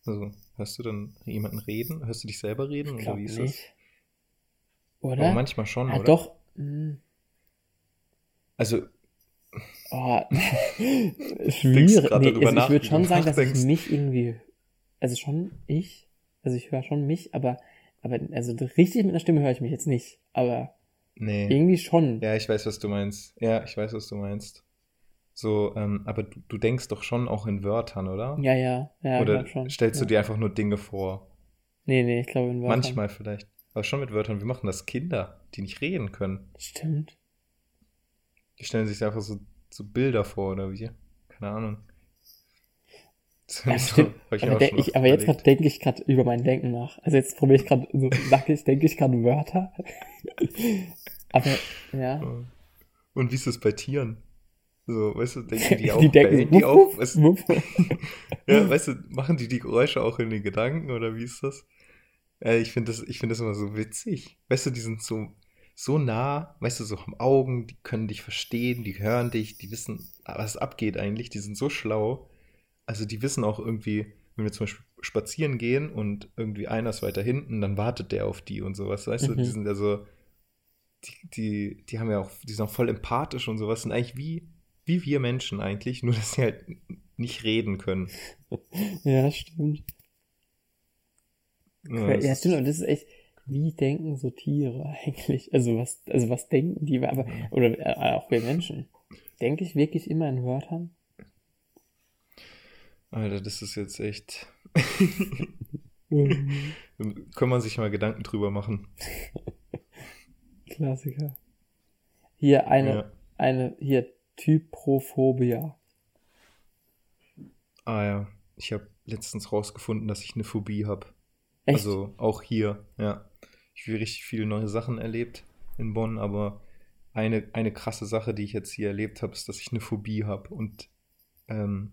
Also, hörst du dann jemanden reden? Hörst du dich selber reden? Ich Oder wie ist nicht. das? Oder? Aber manchmal schon, ah, oder? doch. Hm. Also, Oh, schwierig. Nee, also ich würde schon sagen, dass ich mich irgendwie, also schon ich, also ich höre schon mich, aber, aber also richtig mit einer Stimme höre ich mich jetzt nicht, aber nee. irgendwie schon. Ja, ich weiß, was du meinst. Ja, ich weiß, was du meinst. So, ähm, aber du, du denkst doch schon auch in Wörtern, oder? Ja, ja, ja, oder schon. stellst du ja. dir einfach nur Dinge vor? Nee, nee, ich glaube in Wörtern. Manchmal vielleicht. Aber schon mit Wörtern. Wir machen das Kinder, die nicht reden können. Stimmt. Die stellen sich einfach so, so Bilder vor, oder wie? Keine Ahnung. Das Ja, ich so- aber ich, aber jetzt gerade denke ich gerade über mein Denken nach. Also jetzt probiere ich gerade so nackig, denke ich gerade Wörter. aber, ja. Und wie ist es bei Tieren? So, weißt du, denken die auch, die denken bellen so, die auch? Weißt, ja, weißt du, machen die die Geräusche auch in den Gedanken oder wie ist das? Äh, ich finde das, ich finde das immer so witzig. Weißt du, die sind so, so nah, weißt du, so am Augen, die können dich verstehen, die hören dich, die wissen, was abgeht eigentlich, die sind so schlau. Also die wissen auch irgendwie, wenn wir zum Beispiel spazieren gehen und irgendwie einer ist weiter hinten, dann wartet der auf die und sowas, weißt du, Mhm. die sind ja so, die, die, die haben ja auch, die sind auch voll empathisch und sowas, sind eigentlich wie, wie wir Menschen eigentlich, nur dass sie halt nicht reden können. ja, stimmt. Ja, Ja, stimmt, und das ist echt, wie denken so Tiere eigentlich? Also was, also was denken die, aber, oder äh, auch wir Menschen. Denke ich wirklich immer in Wörtern? Alter, das ist jetzt echt. Kann man sich mal Gedanken drüber machen. Klassiker. Hier eine, Ja. eine, hier Typrophobia. Ah ja, ich habe letztens rausgefunden, dass ich eine Phobie habe. Echt? Also auch hier, ja. Ich habe richtig viele neue Sachen erlebt in Bonn, aber eine, eine krasse Sache, die ich jetzt hier erlebt habe, ist, dass ich eine Phobie habe. Und ähm,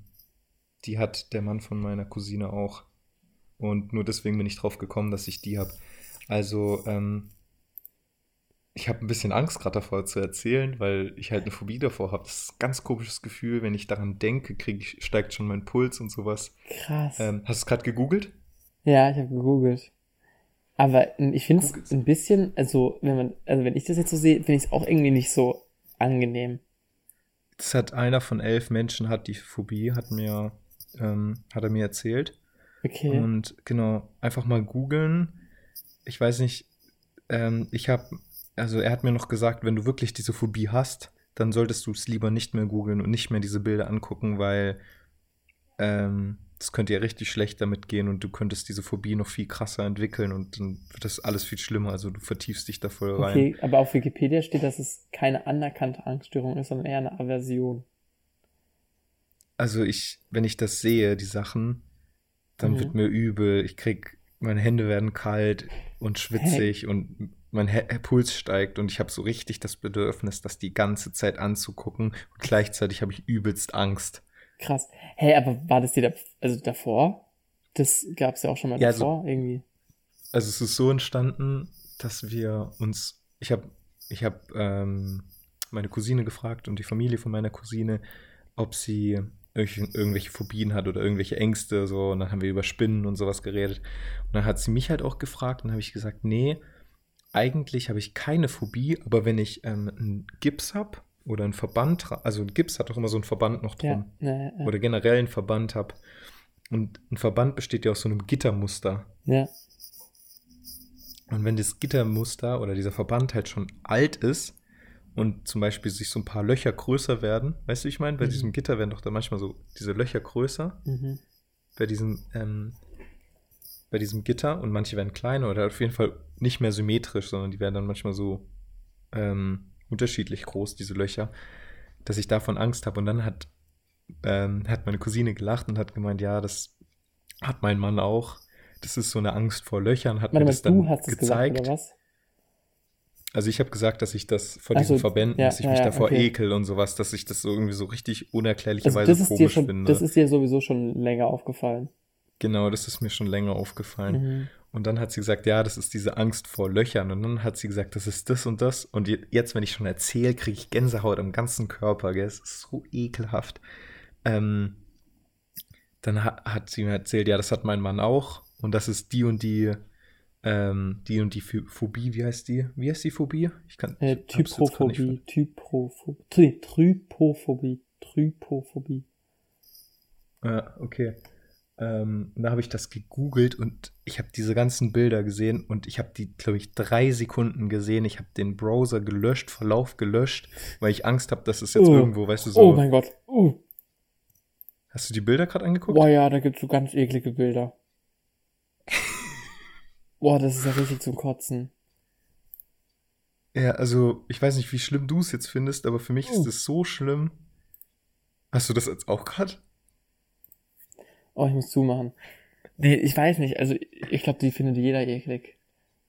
die hat der Mann von meiner Cousine auch. Und nur deswegen bin ich drauf gekommen, dass ich die habe. Also, ähm, ich habe ein bisschen Angst gerade davor zu erzählen, weil ich halt eine Phobie davor habe. Das ist ein ganz komisches Gefühl. Wenn ich daran denke, krieg ich, steigt schon mein Puls und sowas. Krass. Ähm, hast du es gerade gegoogelt? Ja, ich habe gegoogelt. Aber ich finde es ein bisschen, also wenn man, also wenn ich das jetzt so sehe, finde ich es auch irgendwie nicht so angenehm. Das hat einer von elf Menschen hat die Phobie, hat mir, ähm, hat er mir erzählt. Okay. Und genau, einfach mal googeln. Ich weiß nicht, ähm, ich habe, also er hat mir noch gesagt, wenn du wirklich diese Phobie hast, dann solltest du es lieber nicht mehr googeln und nicht mehr diese Bilder angucken, weil ähm, das könnte ja richtig schlecht damit gehen und du könntest diese Phobie noch viel krasser entwickeln und dann wird das alles viel schlimmer. Also du vertiefst dich da voll rein. Okay, aber auf Wikipedia steht, dass es keine anerkannte Angststörung ist, sondern eher eine Aversion. Also ich, wenn ich das sehe, die Sachen, dann Mhm. wird mir übel. Ich krieg, meine Hände werden kalt und schwitzig und mein He Puls steigt und ich habe so richtig das Bedürfnis, das die ganze Zeit anzugucken und gleichzeitig habe ich übelst Angst. Krass. Hey, aber war das dir da, also davor? Das gab es ja auch schon mal Ja, also- davor, irgendwie. Also es ist so entstanden, dass wir uns, ich habe, ich habe ähm, meine Cousine gefragt und die Familie von meiner Cousine, ob sie irgendwelche, Phobien hat oder irgendwelche Ängste, so, und dann haben wir über Spinnen und sowas geredet. Und dann hat sie mich halt auch gefragt und dann habe ich gesagt, nee, eigentlich habe ich keine Phobie, aber wenn ich ähm, einen Gips habe oder einen Verband, also ein Gips hat doch immer so einen Verband noch drum, Ja, ja, ja. oder generell einen Verband habe. Und ein Verband besteht ja aus so einem Gittermuster. ja. Und wenn das Gittermuster oder dieser Verband halt schon alt ist und zum Beispiel sich so ein paar Löcher größer werden, weißt du, wie ich meine? Bei Mhm. diesem Gitter werden doch da manchmal so diese Löcher größer, Mhm. bei diesem, ähm, bei diesem Gitter und manche werden kleiner oder auf jeden Fall nicht mehr symmetrisch, sondern die werden dann manchmal so ähm, unterschiedlich groß, diese Löcher, dass ich davon Angst habe. Und dann hat, ähm, hat meine Cousine gelacht und hat gemeint, ja, das hat mein Mann auch. Das ist so eine Angst vor Löchern, hat Warte mir das dann du hast es gezeigt. gesagt, oder was? Also ich habe gesagt, dass ich das vor diesen so, Verbänden, ja, dass ich ja, mich ja, davor okay. ekel und sowas, dass ich das so irgendwie so richtig Also unerklärlicherweise dir komisch schon, finde. das ist dir sowieso schon länger aufgefallen. genau, das ist mir schon länger aufgefallen. Mhm. Und dann hat sie gesagt, ja, das ist diese Angst vor Löchern. Und dann hat sie gesagt, das ist das und das. Und je- jetzt, wenn ich schon erzähle, kriege ich Gänsehaut am ganzen Körper. Gell? Es ist so ekelhaft. Ähm, dann ha hat sie mir erzählt, ja, das hat mein Mann auch. Und das ist die und die, ähm, die und die Ph- Phobie. Wie heißt die? Wie heißt die Phobie? Ich kann. Äh, Typophobie, Typophobie, Try- Trypophobie, Trypophobie. Ja, okay. Ähm, und da habe ich das gegoogelt und ich habe diese ganzen Bilder gesehen und ich habe die, glaube ich, drei Sekunden gesehen. Ich habe den Browser gelöscht, Verlauf gelöscht, weil ich Angst habe, dass es jetzt Oh. irgendwo, weißt du, so. Oh mein Gott. Oh. Hast du die Bilder gerade angeguckt? Boah, ja, da gibt's so ganz eklige Bilder. Boah, das ist ja richtig zum Kotzen. Ja, also ich weiß nicht, wie schlimm du es jetzt findest, aber für mich Oh. ist es so schlimm. Hast du das jetzt auch gerade? Oh, ich muss zumachen. Nee, ich weiß nicht. Also, ich glaube, die findet jeder eklig.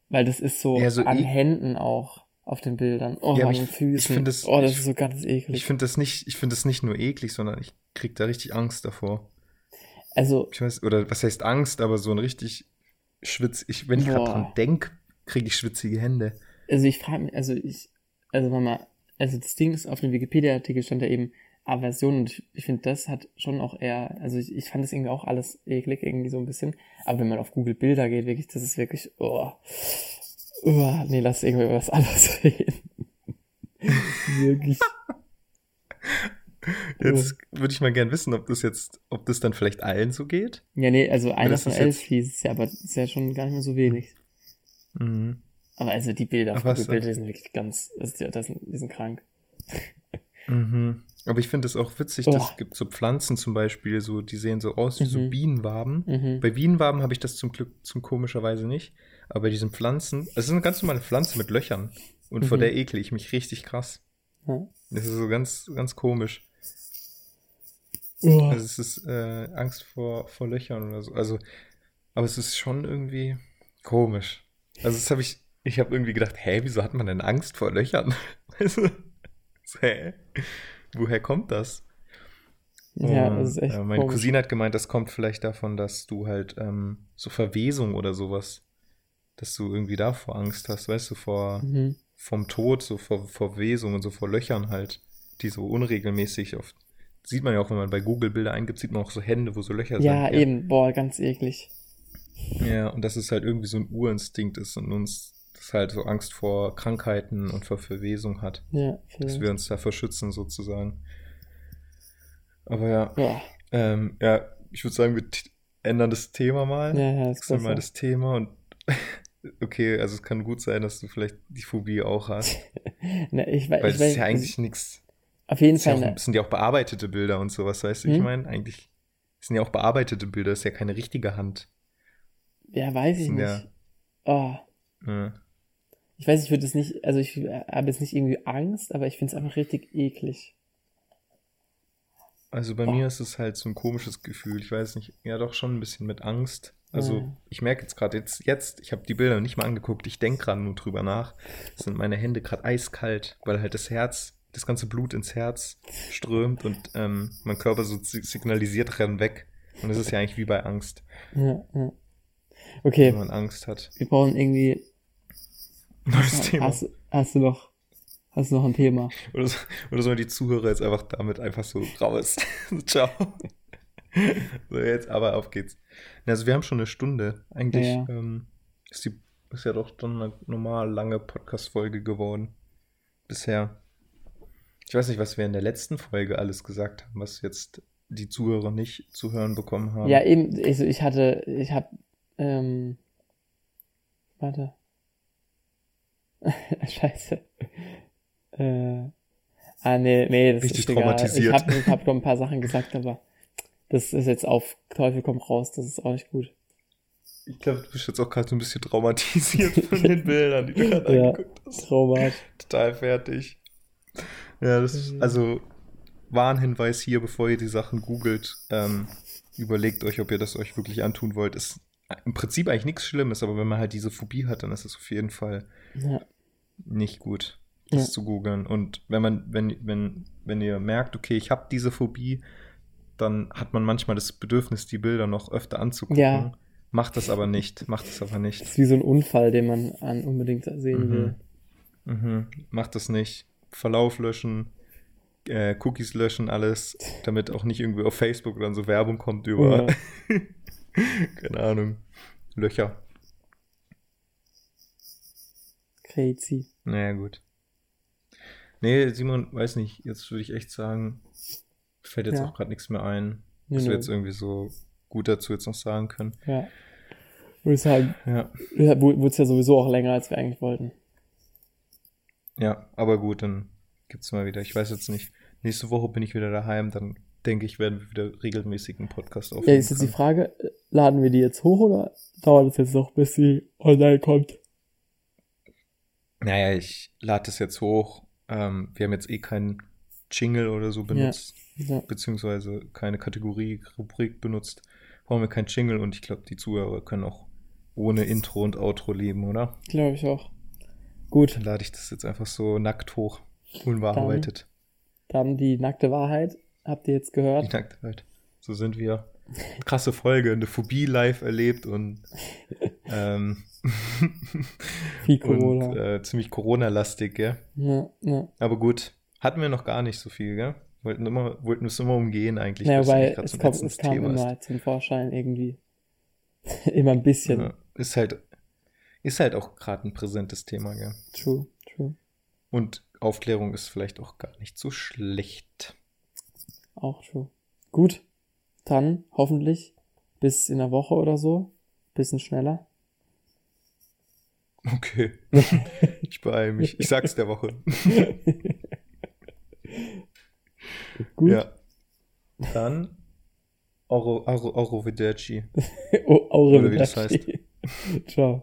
Weil das ist so, Ja, so an e- Händen auch auf den Bildern. Oh, Ja, an ich- den ich Füßen. find das- oh, das ich- ist so ganz eklig. Ich finde das nicht, ich finde das nicht nur eklig, sondern ich krieg da richtig Angst davor. also, Ich weiß, oder was heißt Angst, aber so ein richtig schwitz. Ich, wenn ich gerade dran denk, kriege ich schwitzige Hände. also ich frage mich, also ich, also Mama, also das Ding ist, auf dem Wikipedia-Artikel stand ja eben Aversion und ich, ich finde, das hat schon auch eher, also ich, ich fand das irgendwie auch alles eklig, irgendwie so ein bisschen. Aber wenn man auf Google Bilder geht, wirklich, das ist wirklich, oh, oh nee, lass irgendwie über was anderes reden. wirklich. Jetzt würde ich mal gern wissen, ob das jetzt, ob das dann vielleicht allen so geht. Ja, nee, also einer von elf hieß es ja, aber ist ja schon gar nicht mehr so wenig. Mhm. Aber also die Bilder was Google Bilder die sind wirklich ganz, das sind, die sind krank. Mhm. Aber ich finde es auch witzig, Oh. dass es gibt so Pflanzen zum Beispiel, so, die sehen so aus wie so Mhm. Bienenwaben. Mhm. Bei Bienenwaben habe ich das zum Glück zum komischerweise nicht. Aber bei diesen Pflanzen, es ist eine ganz normale Pflanze mit Löchern. Und vor Mhm. der ekle ich mich richtig krass. Ja. Das ist so ganz, ganz komisch. Oh. Also es ist äh, Angst vor, vor Löchern oder so. Also, aber es ist schon irgendwie komisch. Also das habe ich, ich habe irgendwie gedacht, hä, wieso hat man denn Angst vor Löchern? Weißt du? So, hä? Woher kommt das? Ja, Und, das ist echt äh, meine komisch. Cousine hat gemeint, das kommt vielleicht davon, dass du halt ähm, so Verwesung oder sowas, dass du irgendwie davor Angst hast, weißt du, vor Mhm. vom Tod, so vor, vor Wesung und so vor Löchern halt, die so unregelmäßig oft. Sieht man ja auch, wenn man bei Google Bilder eingibt, sieht man auch so Hände, wo so Löcher Ja, sind. eben, boah, ganz eklig. Ja, und dass es halt irgendwie so ein Urinstinkt ist und uns das halt so Angst vor Krankheiten und vor Verwesung hat. Ja, Dass vielleicht. wir uns davor schützen, sozusagen. Aber ja, Boah. ähm, ja, ich würde sagen, wir ändern das Thema mal. Ja, ja, ist mal das Thema und okay, also es kann gut sein, dass du vielleicht die Phobie auch hast. Ne, ich weiß, Weil ich es weiß, ist ja eigentlich nichts. Auf jeden Es ja Fall, auch, ne, sind ja auch bearbeitete Bilder und sowas, weißt du, wie ich Hm? meine? Eigentlich sind ja auch bearbeitete Bilder, es ist ja keine richtige Hand. ja, weiß ich nicht. ja- Oh, Ja. ich weiß, ich würde es nicht, also ich habe jetzt nicht irgendwie Angst, aber ich finde es einfach richtig eklig. Also bei Oh. mir ist es halt so ein komisches Gefühl. Ich weiß nicht, ja doch schon ein bisschen mit Angst. Also Ja. ich merke jetzt gerade jetzt, jetzt, ich habe die Bilder nicht mal angeguckt, ich denke gerade nur drüber nach. Sind meine Hände gerade eiskalt, weil halt das Herz, das ganze Blut ins Herz strömt und ähm, mein Körper so si- signalisiert, renn weg. Und das ist ja eigentlich wie bei Angst, Ja, ja. Okay, wenn man Angst hat. wir brauchen irgendwie, Neues Thema. hast, hast du noch, hast du noch ein Thema? Oder, so, oder sollen die Zuhörer jetzt einfach damit einfach so raus? Ciao. So, jetzt aber auf geht's. Also wir haben schon eine Stunde. Eigentlich Ja. ähm, ist, die, ist ja doch dann eine normal lange Podcast-Folge geworden. Bisher. Ich weiß nicht, was wir in der letzten Folge alles gesagt haben, was jetzt die Zuhörer nicht zu hören bekommen haben. Ja, eben, also ich hatte, ich hab, ähm, warte. Scheiße. Äh, ah, nee, nee, das Richtig ist egal. traumatisiert. Ich habe ich hab noch ein paar Sachen gesagt, aber das ist jetzt auf Teufel komm raus, das ist auch nicht gut. Ich glaube, du bist jetzt auch gerade so ein bisschen traumatisiert von den Bildern, die du gerade Ja. angeguckt hast. Traumat. Total fertig. Ja, das ist, Mhm. also Warnhinweis hier, bevor ihr die Sachen googelt, ähm, überlegt euch, ob ihr das euch wirklich antun wollt. Ist im Prinzip eigentlich nichts Schlimmes, aber wenn man halt diese Phobie hat, dann ist es auf jeden Fall Ja. nicht gut, das Ja. zu googeln. Und wenn man, wenn, wenn, wenn ihr merkt, okay, ich habe diese Phobie, dann hat man manchmal das Bedürfnis, die Bilder noch öfter anzugucken. Ja. Macht das aber nicht. Macht das aber nicht. Das ist wie so ein Unfall, den man an unbedingt sehen Mhm. will. Mhm. Macht das nicht. Verlauf löschen, äh, Cookies löschen, alles, damit auch nicht irgendwie auf Facebook oder so Werbung kommt über, Ja. keine Ahnung, Löcher. Crazy. Naja, gut. Nee, Simon, weiß nicht, jetzt würde ich echt sagen, fällt jetzt Ja. auch gerade nichts mehr ein, was wir nö. jetzt irgendwie so gut dazu jetzt noch sagen können. Ja. Würde ich sagen, Ja, ja, wurde es ja sowieso auch länger, als wir eigentlich wollten. Ja, aber gut, dann gibt's mal wieder. Ich weiß jetzt nicht, nächste Woche bin ich wieder daheim, dann denke ich, werden wir wieder regelmäßig einen Podcast aufnehmen. Ja, ist jetzt die. Frage, laden wir die jetzt hoch oder dauert es jetzt noch, bis sie online kommt? Naja, ich lade das jetzt hoch. Ähm, wir haben jetzt eh keinen Jingle oder so benutzt, Ja, beziehungsweise keine Kategorie, Rubrik benutzt. Brauchen wir keinen Jingle und ich glaube, die Zuhörer können auch ohne Intro und Outro leben, oder? glaube ich auch. Gut, Dann lade ich das jetzt einfach so nackt hoch, unbearbeitet. dann die nackte Wahrheit. Habt ihr jetzt Die gehört? Nacktheit. So sind wir. Krasse Folge, eine Phobie live erlebt und, ähm, Viel Corona. und äh, ziemlich Corona-lastig, gell? ja, ja. Aber gut, hatten wir noch gar nicht so viel, gell? Wollten, immer, wollten es immer umgehen eigentlich. Nicht weil es, kommt, es kam Thema immer hast. zum Vorschein irgendwie. immer ein bisschen. Ja, ist halt, ist halt auch gerade ein präsentes Thema, gell? True, true. Und Aufklärung ist vielleicht auch gar nicht so schlecht. Auch true. Gut, dann hoffentlich bis in der Woche oder so. Bisschen schneller. Okay. ich beeile mich. Ich sag's der Woche. Gut. Ja. Dann Oro, Oro, Oro Viderci. oh, Oder wie das Ciao.